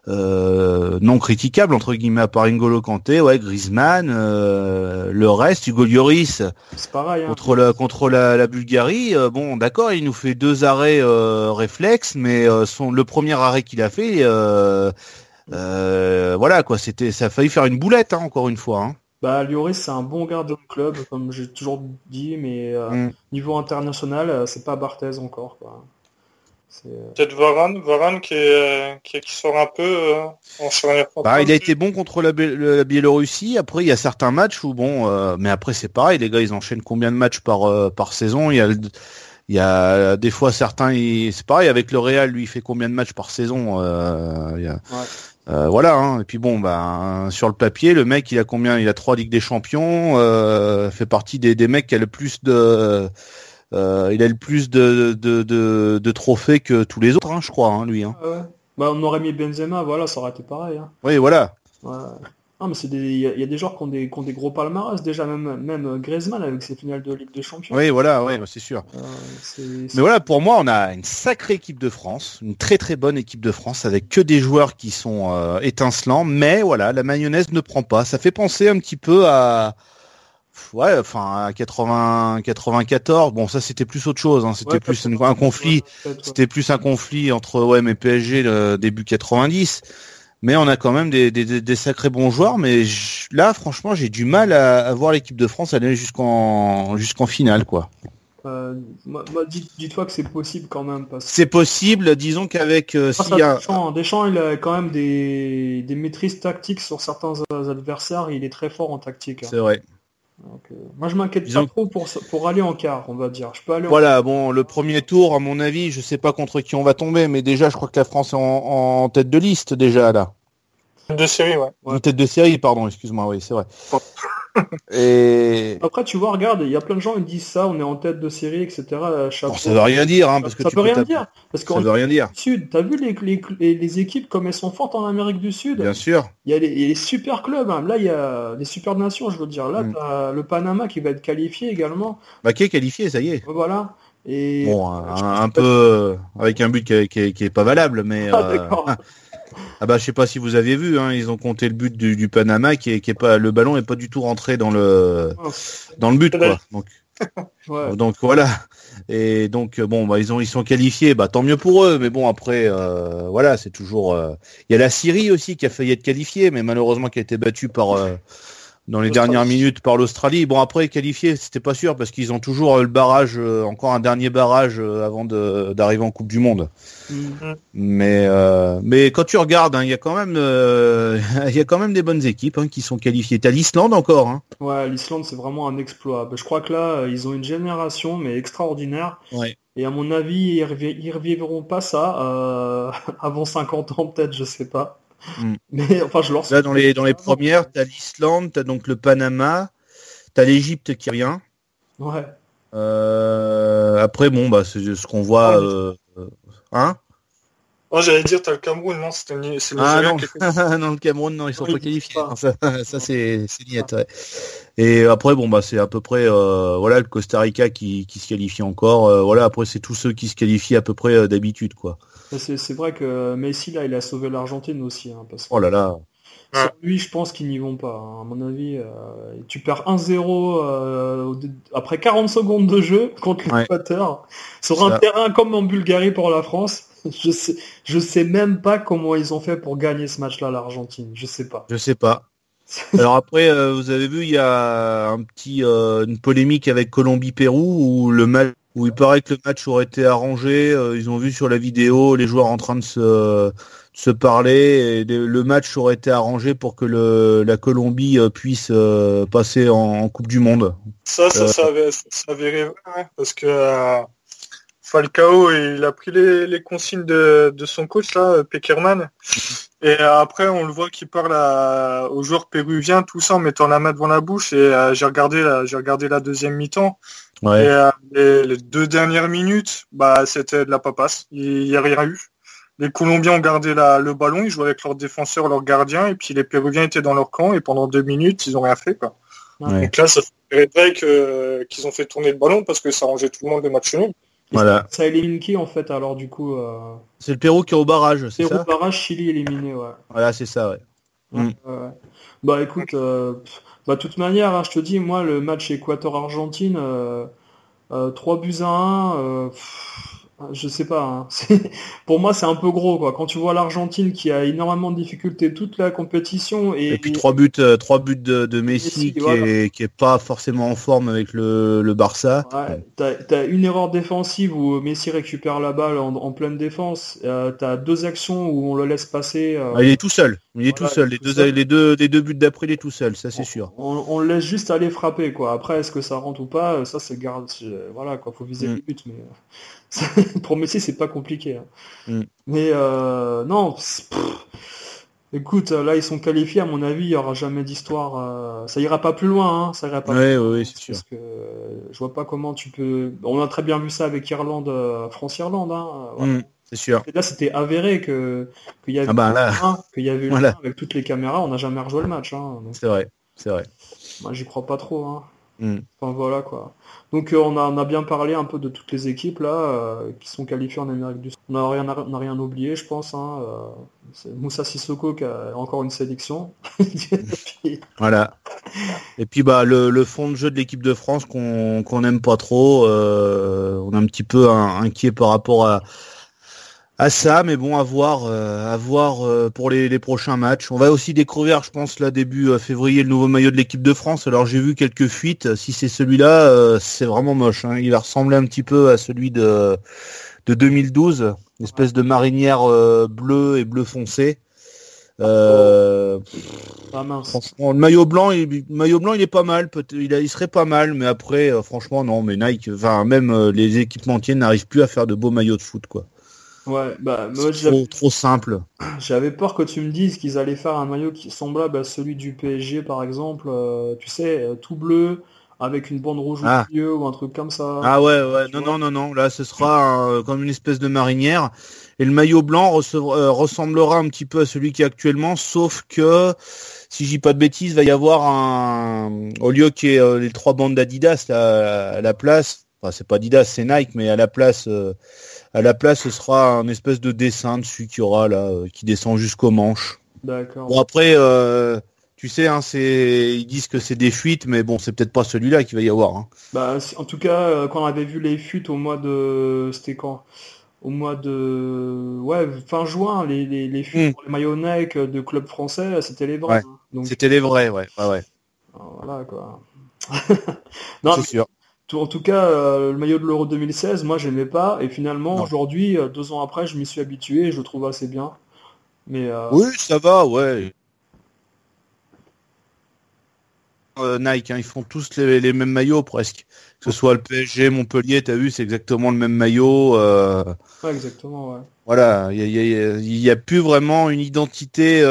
euh, non critiquables entre guillemets à part N'Golo Kanté, ouais, Griezmann, euh, le reste, Hugo Lloris C'est pareil. Hein. contre la contre la, la Bulgarie. euh, bon, d'accord, il nous fait deux arrêts euh, réflexes, mais euh, son le premier arrêt qu'il a fait, euh, euh, voilà quoi, c'était ça a failli faire une boulette hein, encore une fois. Hein. Bah, Lloris, c'est un bon gardien de club, comme j'ai toujours dit, mais euh, Mm. niveau international, c'est pas Barthez encore. Quoi. Euh, Peut-être Varane, Varane qui, est, euh, qui, qui sort un peu euh, en charnière Bah, il a été bon contre la, Bé- la Biélorussie. Après, il y a certains matchs où bon, euh, mais après c'est pareil. Les gars, ils enchaînent combien de matchs par euh, par saison? Il y a le- il y a des fois certains, c'est pareil avec le Real. Lui, il fait combien de matchs par saison euh, il y a- Ouais. euh, Voilà. Hein. Et puis bon, bah sur le papier, le mec, il a combien? Il a trois ligues des champions. Euh, fait partie des, des mecs qui a le plus de euh, il a le plus de, de, de, de trophées que tous les autres, hein, je crois, hein, lui. Hein. ouais. Bah, on aurait mis Benzema, voilà, ça aurait été pareil. Hein. Oui, voilà. Ouais. Non, mais c'est des, il y, a- il y a des joueurs qui ont des, qui ont des gros palmarès déjà, même, même Griezmann avec ses finales de Ligue des Champions. Oui, voilà, ouais, c'est sûr. Euh, Mais voilà, pour moi, on a une sacrée équipe de France, une très très bonne équipe de France avec que des joueurs qui sont euh, étincelants, mais voilà, la mayonnaise ne prend pas. Ça fait penser un petit peu à ouais, enfin à 80 94. Bon, ça c'était plus autre chose, hein. c'était Ouais, plus un, un conflit, ouais, c'était plus un conflit entre OM et PSG le début 90. Mais on a quand même des, des, des- des sacrés bons joueurs, mais je- là, franchement, j'ai du mal à, à voir l'équipe de France aller jusqu'en jusqu'en finale, quoi. Euh, moi, moi, dites- dis-toi que c'est possible quand même que C'est possible, disons qu'avec euh, a Deschamps, Deschamps, il a quand même des, des maîtrises tactiques sur certains adversaires. Il est très fort en tactique. hein. c'est vrai. Donc, euh, moi, je m'inquiète Disons- pas trop pour, pour aller en quart, on va dire. Je peux aller en Voilà, bon, le premier tour, à mon avis, je sais pas contre qui on va tomber, mais déjà, je crois que la France est en, en tête de liste déjà là. De série, ouais. En tête de série, pardon, excuse-moi, oui, c'est vrai. Et Après, tu vois, regarde, il y a plein de gens qui disent ça, on est en tête de série, etc. bon, ça veut rien dire, hein, parce que ça tu peut peux rien dire. Parce Ça veut rien dire, Sud, t'as vu les, les, les- les équipes comme elles sont fortes en Amérique du Sud? Bien sûr. Il y, a les, les super clubs, hein. là il y a des super nations, je veux dire. Là, Mm. t'as le Panama qui va être qualifié également. Bah, qui est qualifié, ça y est. Voilà. Et Bon, un, un peu avec un but qui, est- qui est- qui est pas valable, mais Ah, euh. Ah bah je sais pas si vous aviez vu, hein, ils ont compté le but du, du Panama qui est, qui est pas le ballon est pas du tout rentré dans le dans le but quoi. Donc Ouais. donc voilà. Et donc bon bah ils ont ils sont qualifiés, bah tant mieux pour eux, mais bon après euh, voilà c'est toujours. euh, Il y a la Syrie aussi qui a failli être qualifiée, mais malheureusement qui a été battue par euh, dans les dernières minutes par l'Australie. Bon après qualifié c'était pas sûr parce qu'ils ont toujours euh, le barrage, euh, encore un dernier barrage euh, avant de- d'arriver en Coupe du Monde. Mm. Mais euh, mais quand tu regardes, hein, il y a quand même euh, il y a quand même des bonnes équipes hein, qui sont qualifiées. T'as l'Islande encore. Hein. Ouais, l'Islande, c'est vraiment un exploit. Bah, Je crois que là, ils ont une génération, mais extraordinaire. Ouais. Et à mon avis, ils, revi- ils revivront pas ça euh, avant 50 ans, peut-être, je sais pas. Mm. Mais enfin, je leur Là dans les dans les premières, t'as l'Islande, t'as donc le Panama, t'as l'Égypte qui revient. Ouais. Euh, après bon bah c'est ce qu'on voit. euh, euh, hein? Oh, j'allais dire, t'as le Cameroun, non c'est le Ah non, qui était- non le Cameroun non ils sont Oui, pas ils qualifiés. pas. Non, ça, ça c'est c'est niette, ouais. Et après bon bah c'est à peu près euh, voilà le Costa Rica qui, qui se qualifie encore. Euh, voilà après c'est tous ceux qui se qualifient à peu près euh, d'habitude quoi. C'est c'est vrai que Messi, là, il a sauvé l'Argentine aussi. Hein, parce que Oh là là. sans lui, je pense qu'ils n'y vont pas. hein. À mon avis, euh, tu perds 1-0 euh, après 40 secondes de jeu contre Ouais. l'Équateur. Sur Ça. un terrain comme en Bulgarie pour la France. Je sais, je sais même pas comment ils ont fait pour gagner ce match-là, l'Argentine. Je sais pas. Je sais pas. Alors après, euh, vous avez vu, il y a un petit, euh, une polémique avec Colombie-Pérou où le match, où il paraît que le match aurait été arrangé. euh, ils ont vu sur la vidéo les joueurs en train de se, de se parler. Et le match aurait été arrangé pour que le, la Colombie euh, puisse euh, passer en, en Coupe du Monde. Ça, ça, Euh. ça avait, ça avait rêvé, ouais, parce que euh, Falcao, il a pris les, les consignes de, de son coach, là, Peckerman. Et après, on le voit qu'il parle à- aux joueurs péruviens, tout ça, en mettant la main devant la bouche. Et euh, j'ai regardé, la- j'ai regardé la deuxième mi-temps. Et euh, les, les deux dernières minutes, bah, c'était de la papasse. Il n'y a rien eu. Les Colombiens ont gardé la, le ballon, ils jouaient avec leurs défenseurs, leurs gardiens, et puis les Péruviens étaient dans leur camp, et pendant deux minutes, ils ont rien fait. Quoi. Ouais. Donc là, ça fait vrai qu'ils ont fait tourner le ballon parce que ça rangeait tout le monde le match nul. Voilà. Ça élimine qui en fait alors du coup euh... C'est le Pérou qui est au barrage, c'est Pérou ça barrage, Chili éliminé, ouais. Voilà, c'est ça, ouais. Mm. Ouais, ouais. Bah écoute, euh, bah de toute manière, hein, je te dis, moi le match Équateur-Argentine, euh, euh, 3 buts à 1, euh, pff, je sais pas. hein. C'est- Pour moi, c'est un peu gros quoi. Quand tu vois l'Argentine qui a énormément de difficultés toute la compétition et, Et puis trois buts, euh, trois buts de, de Messi, Messi, qui, voilà. est, qui est pas forcément en forme avec le, le Barça. Ouais, t'as, t'as une erreur défensive où Messi récupère la balle en, en pleine défense. Euh, t'as deux actions où on le laisse passer. euh, Ah, il est tout seul. Il est Voilà, tout seul. Les tout deux, seul. les deux, les deux buts d'après, il est tout seul. Ça, c'est sûr. On, on le laisse juste aller frapper quoi. Après est-ce que ça rentre ou pas, ça c'est garde. Voilà quoi, faut viser Mm. le but mais euh, pour Messi c'est pas compliqué. hein. Mm. Mais euh, non, pff, écoute là ils sont qualifiés à mon avis il y aura jamais d'histoire. euh, ça ira pas plus loin, hein, ça ira pas. plus Ouais, loin, ouais, ouais, c'est sûr. Parce que euh, je vois pas comment tu peux. On a très bien vu ça avec Irlande, France-Irlande. Hein. Mm, c'est sûr. Et là c'était avéré que qu'il y avait Ah bah là, un, qu'il y avait Voilà. avec toutes les caméras. On n'a jamais rejoué le match. Hein, c'est vrai. C'est vrai. moi j'y crois pas trop. Hein. Mm. Enfin voilà quoi. Donc euh, on, a, on a bien parlé un peu de toutes les équipes là euh, qui sont qualifiées en Amérique du Sud. On n'a rien, on a rien oublié je pense. Hein, euh, c'est Moussa Sissoko qui a encore une sélection. Puis- Voilà. Et puis bah le, le fond de jeu de l'équipe de France qu'on qu'on aime pas trop. euh, on est un petit peu inquiet par rapport à à ça, mais bon, à voir, euh, à voir euh, pour les, les prochains matchs. On va aussi découvrir, je pense, là début euh, février, le nouveau maillot de l'équipe de France. Alors j'ai vu quelques fuites. Si c'est celui-là, euh, c'est vraiment moche. hein. Il va ressembler un petit peu à celui de de 2012, une espèce de marinière euh, bleue et bleu foncé. Euh, ah mince. Franchement, le maillot blanc, il, le maillot blanc, il est pas mal. il, a- il serait pas mal, mais après, franchement, non. Mais Nike, enfin, même les équipementiers n'arrivent plus à faire de beaux maillots de foot, quoi. Ouais, bah moi trop, trop simple. j'avais peur que tu me dises qu'ils allaient faire un maillot qui semblable à celui du PSG par exemple. euh, tu sais, euh, tout bleu avec une bande rouge Ah. au milieu ou un truc comme ça. Ah ouais, ouais. Non, non, non, non. Là, ce sera comme une espèce de marinière. Et le maillot blanc euh, ressemblera un petit peu à celui qui est actuellement, sauf que, si je dis pas de bêtises, va y avoir un, au lieu qu'il y ait euh, les trois bandes d'Adidas là, à la place, Enfin, c'est pas Adidas, c'est Nike, mais à la place, à la place, ce sera un espèce de dessin dessus qui aura là, qui descend jusqu'aux manches. D'accord. Bon après, tu sais, hein, c'est ils disent que c'est des fuites, mais bon, c'est peut-être pas celui-là qu'il va y avoir. Hein. Bah, en tout cas, quand on avait vu les fuites au mois de, c'était quand? Au mois de ouais fin juin les les, les fuites hmm. pour les Nike de club français c'était les vrais hein. c'était les vrais ouais ouais ouais ah, voilà quoi non c'est sûr en tout cas euh, le maillot de l'Euro 2016 moi j'aimais pas et finalement aujourd'hui euh, deux ans après je m'y suis habitué et je le trouve assez bien mais euh, oui ça va ouais Nike, hein, ils font tous les, les, mêmes maillots presque. Que ce soit le PSG, Montpellier, t'as vu, c'est exactement le même maillot. Ouais, exactement, ouais. Voilà, il n'y a, a, plus vraiment une identité.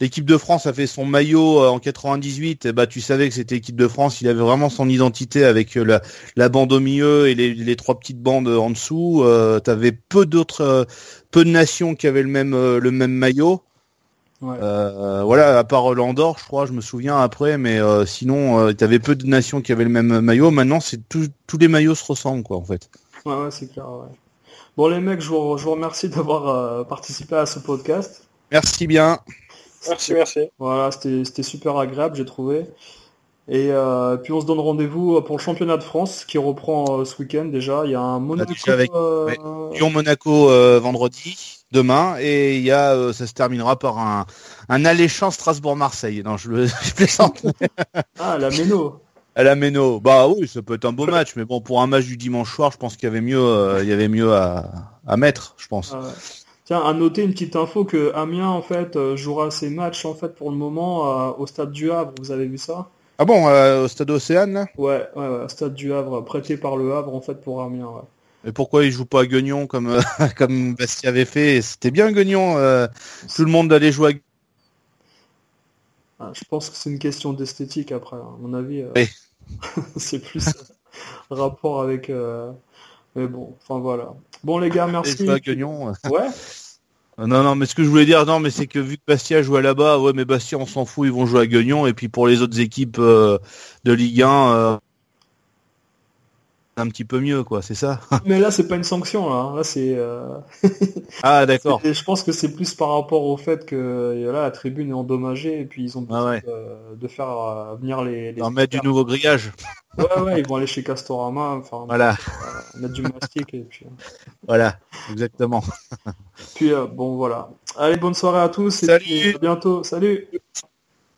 Euh... L'équipe de France a fait son maillot euh, en 98. Et bah, tu savais que c'était l'équipe de France. Il avait vraiment son identité avec euh, la, la bande au milieu et les, les trois petites bandes en dessous. Euh, T'avais peu d'autres, euh, peu de nations qui avaient le même, le même maillot. Euh, voilà, à part l'Andorre, je crois, je me souviens après, mais euh, sinon, euh, tu avais peu de nations qui avaient le même maillot. Maintenant, c'est tous les maillots se ressemblent, quoi, en fait. Ouais, ouais, c'est clair. Ouais. Bon, les mecs, je vous, je vous remercie d'avoir participé à ce podcast. Merci bien. Merci, merci. Voilà, c'était super agréable, j'ai trouvé. Et puis on se donne rendez-vous pour le championnat de France qui reprend ce week-end déjà. Il y a un Monaco. Avec Lyon-Monaco vendredi demain et il y a, euh, ça se terminera par un, un alléchant Strasbourg-Marseille. Non, je, le, je plaisante. ah, la Méno. À la Méno. Bah oui, ça peut être un beau match, mais bon, pour un match du dimanche soir, je pense qu'il y avait mieux, euh, il y avait mieux à, à mettre, je pense. Ah Tiens, à noter une petite info que Amiens en fait euh, jouera ses matchs en fait pour le moment au stade du Havre. Vous avez vu ça? Ah bon, au stade Océane là? Ouais, ouais, ouais, stade du Havre, prêté par le Havre en fait pour Amiens. Ouais. Et pourquoi il joue pas à Guignon comme euh, comme Bastien avait fait? C'était bien Guignon. Euh, tout le monde allait jouer. À... Ah, je pense que c'est une question d'esthétique après. À mon avis, euh, c'est plus rapport avec. Mais bon, enfin voilà. Bon les gars, merci. À Guignon. ouais. Non, non, mais ce que je voulais dire, non, mais c'est que vu que Bastia joue là-bas, ouais, mais Bastia, on s'en fout, ils vont jouer à Guignon, et puis pour les autres équipes de Ligue 1, un petit peu mieux, quoi, c'est ça? Mais là, c'est pas une sanction, là. Hein. Là, c'est. Euh, ah, d'accord. je pense que c'est plus par rapport au fait que là, la tribune est endommagée et puis ils ont ah besoin de, faire euh, venir les. les mettre du nouveau grillage. Ouais, ouais, ils vont aller chez Castorama, enfin, voilà. Euh, mettre du mastic et puis. Voilà, exactement. puis bon, voilà. Allez, bonne soirée à tous Salut. et à bientôt. Salut.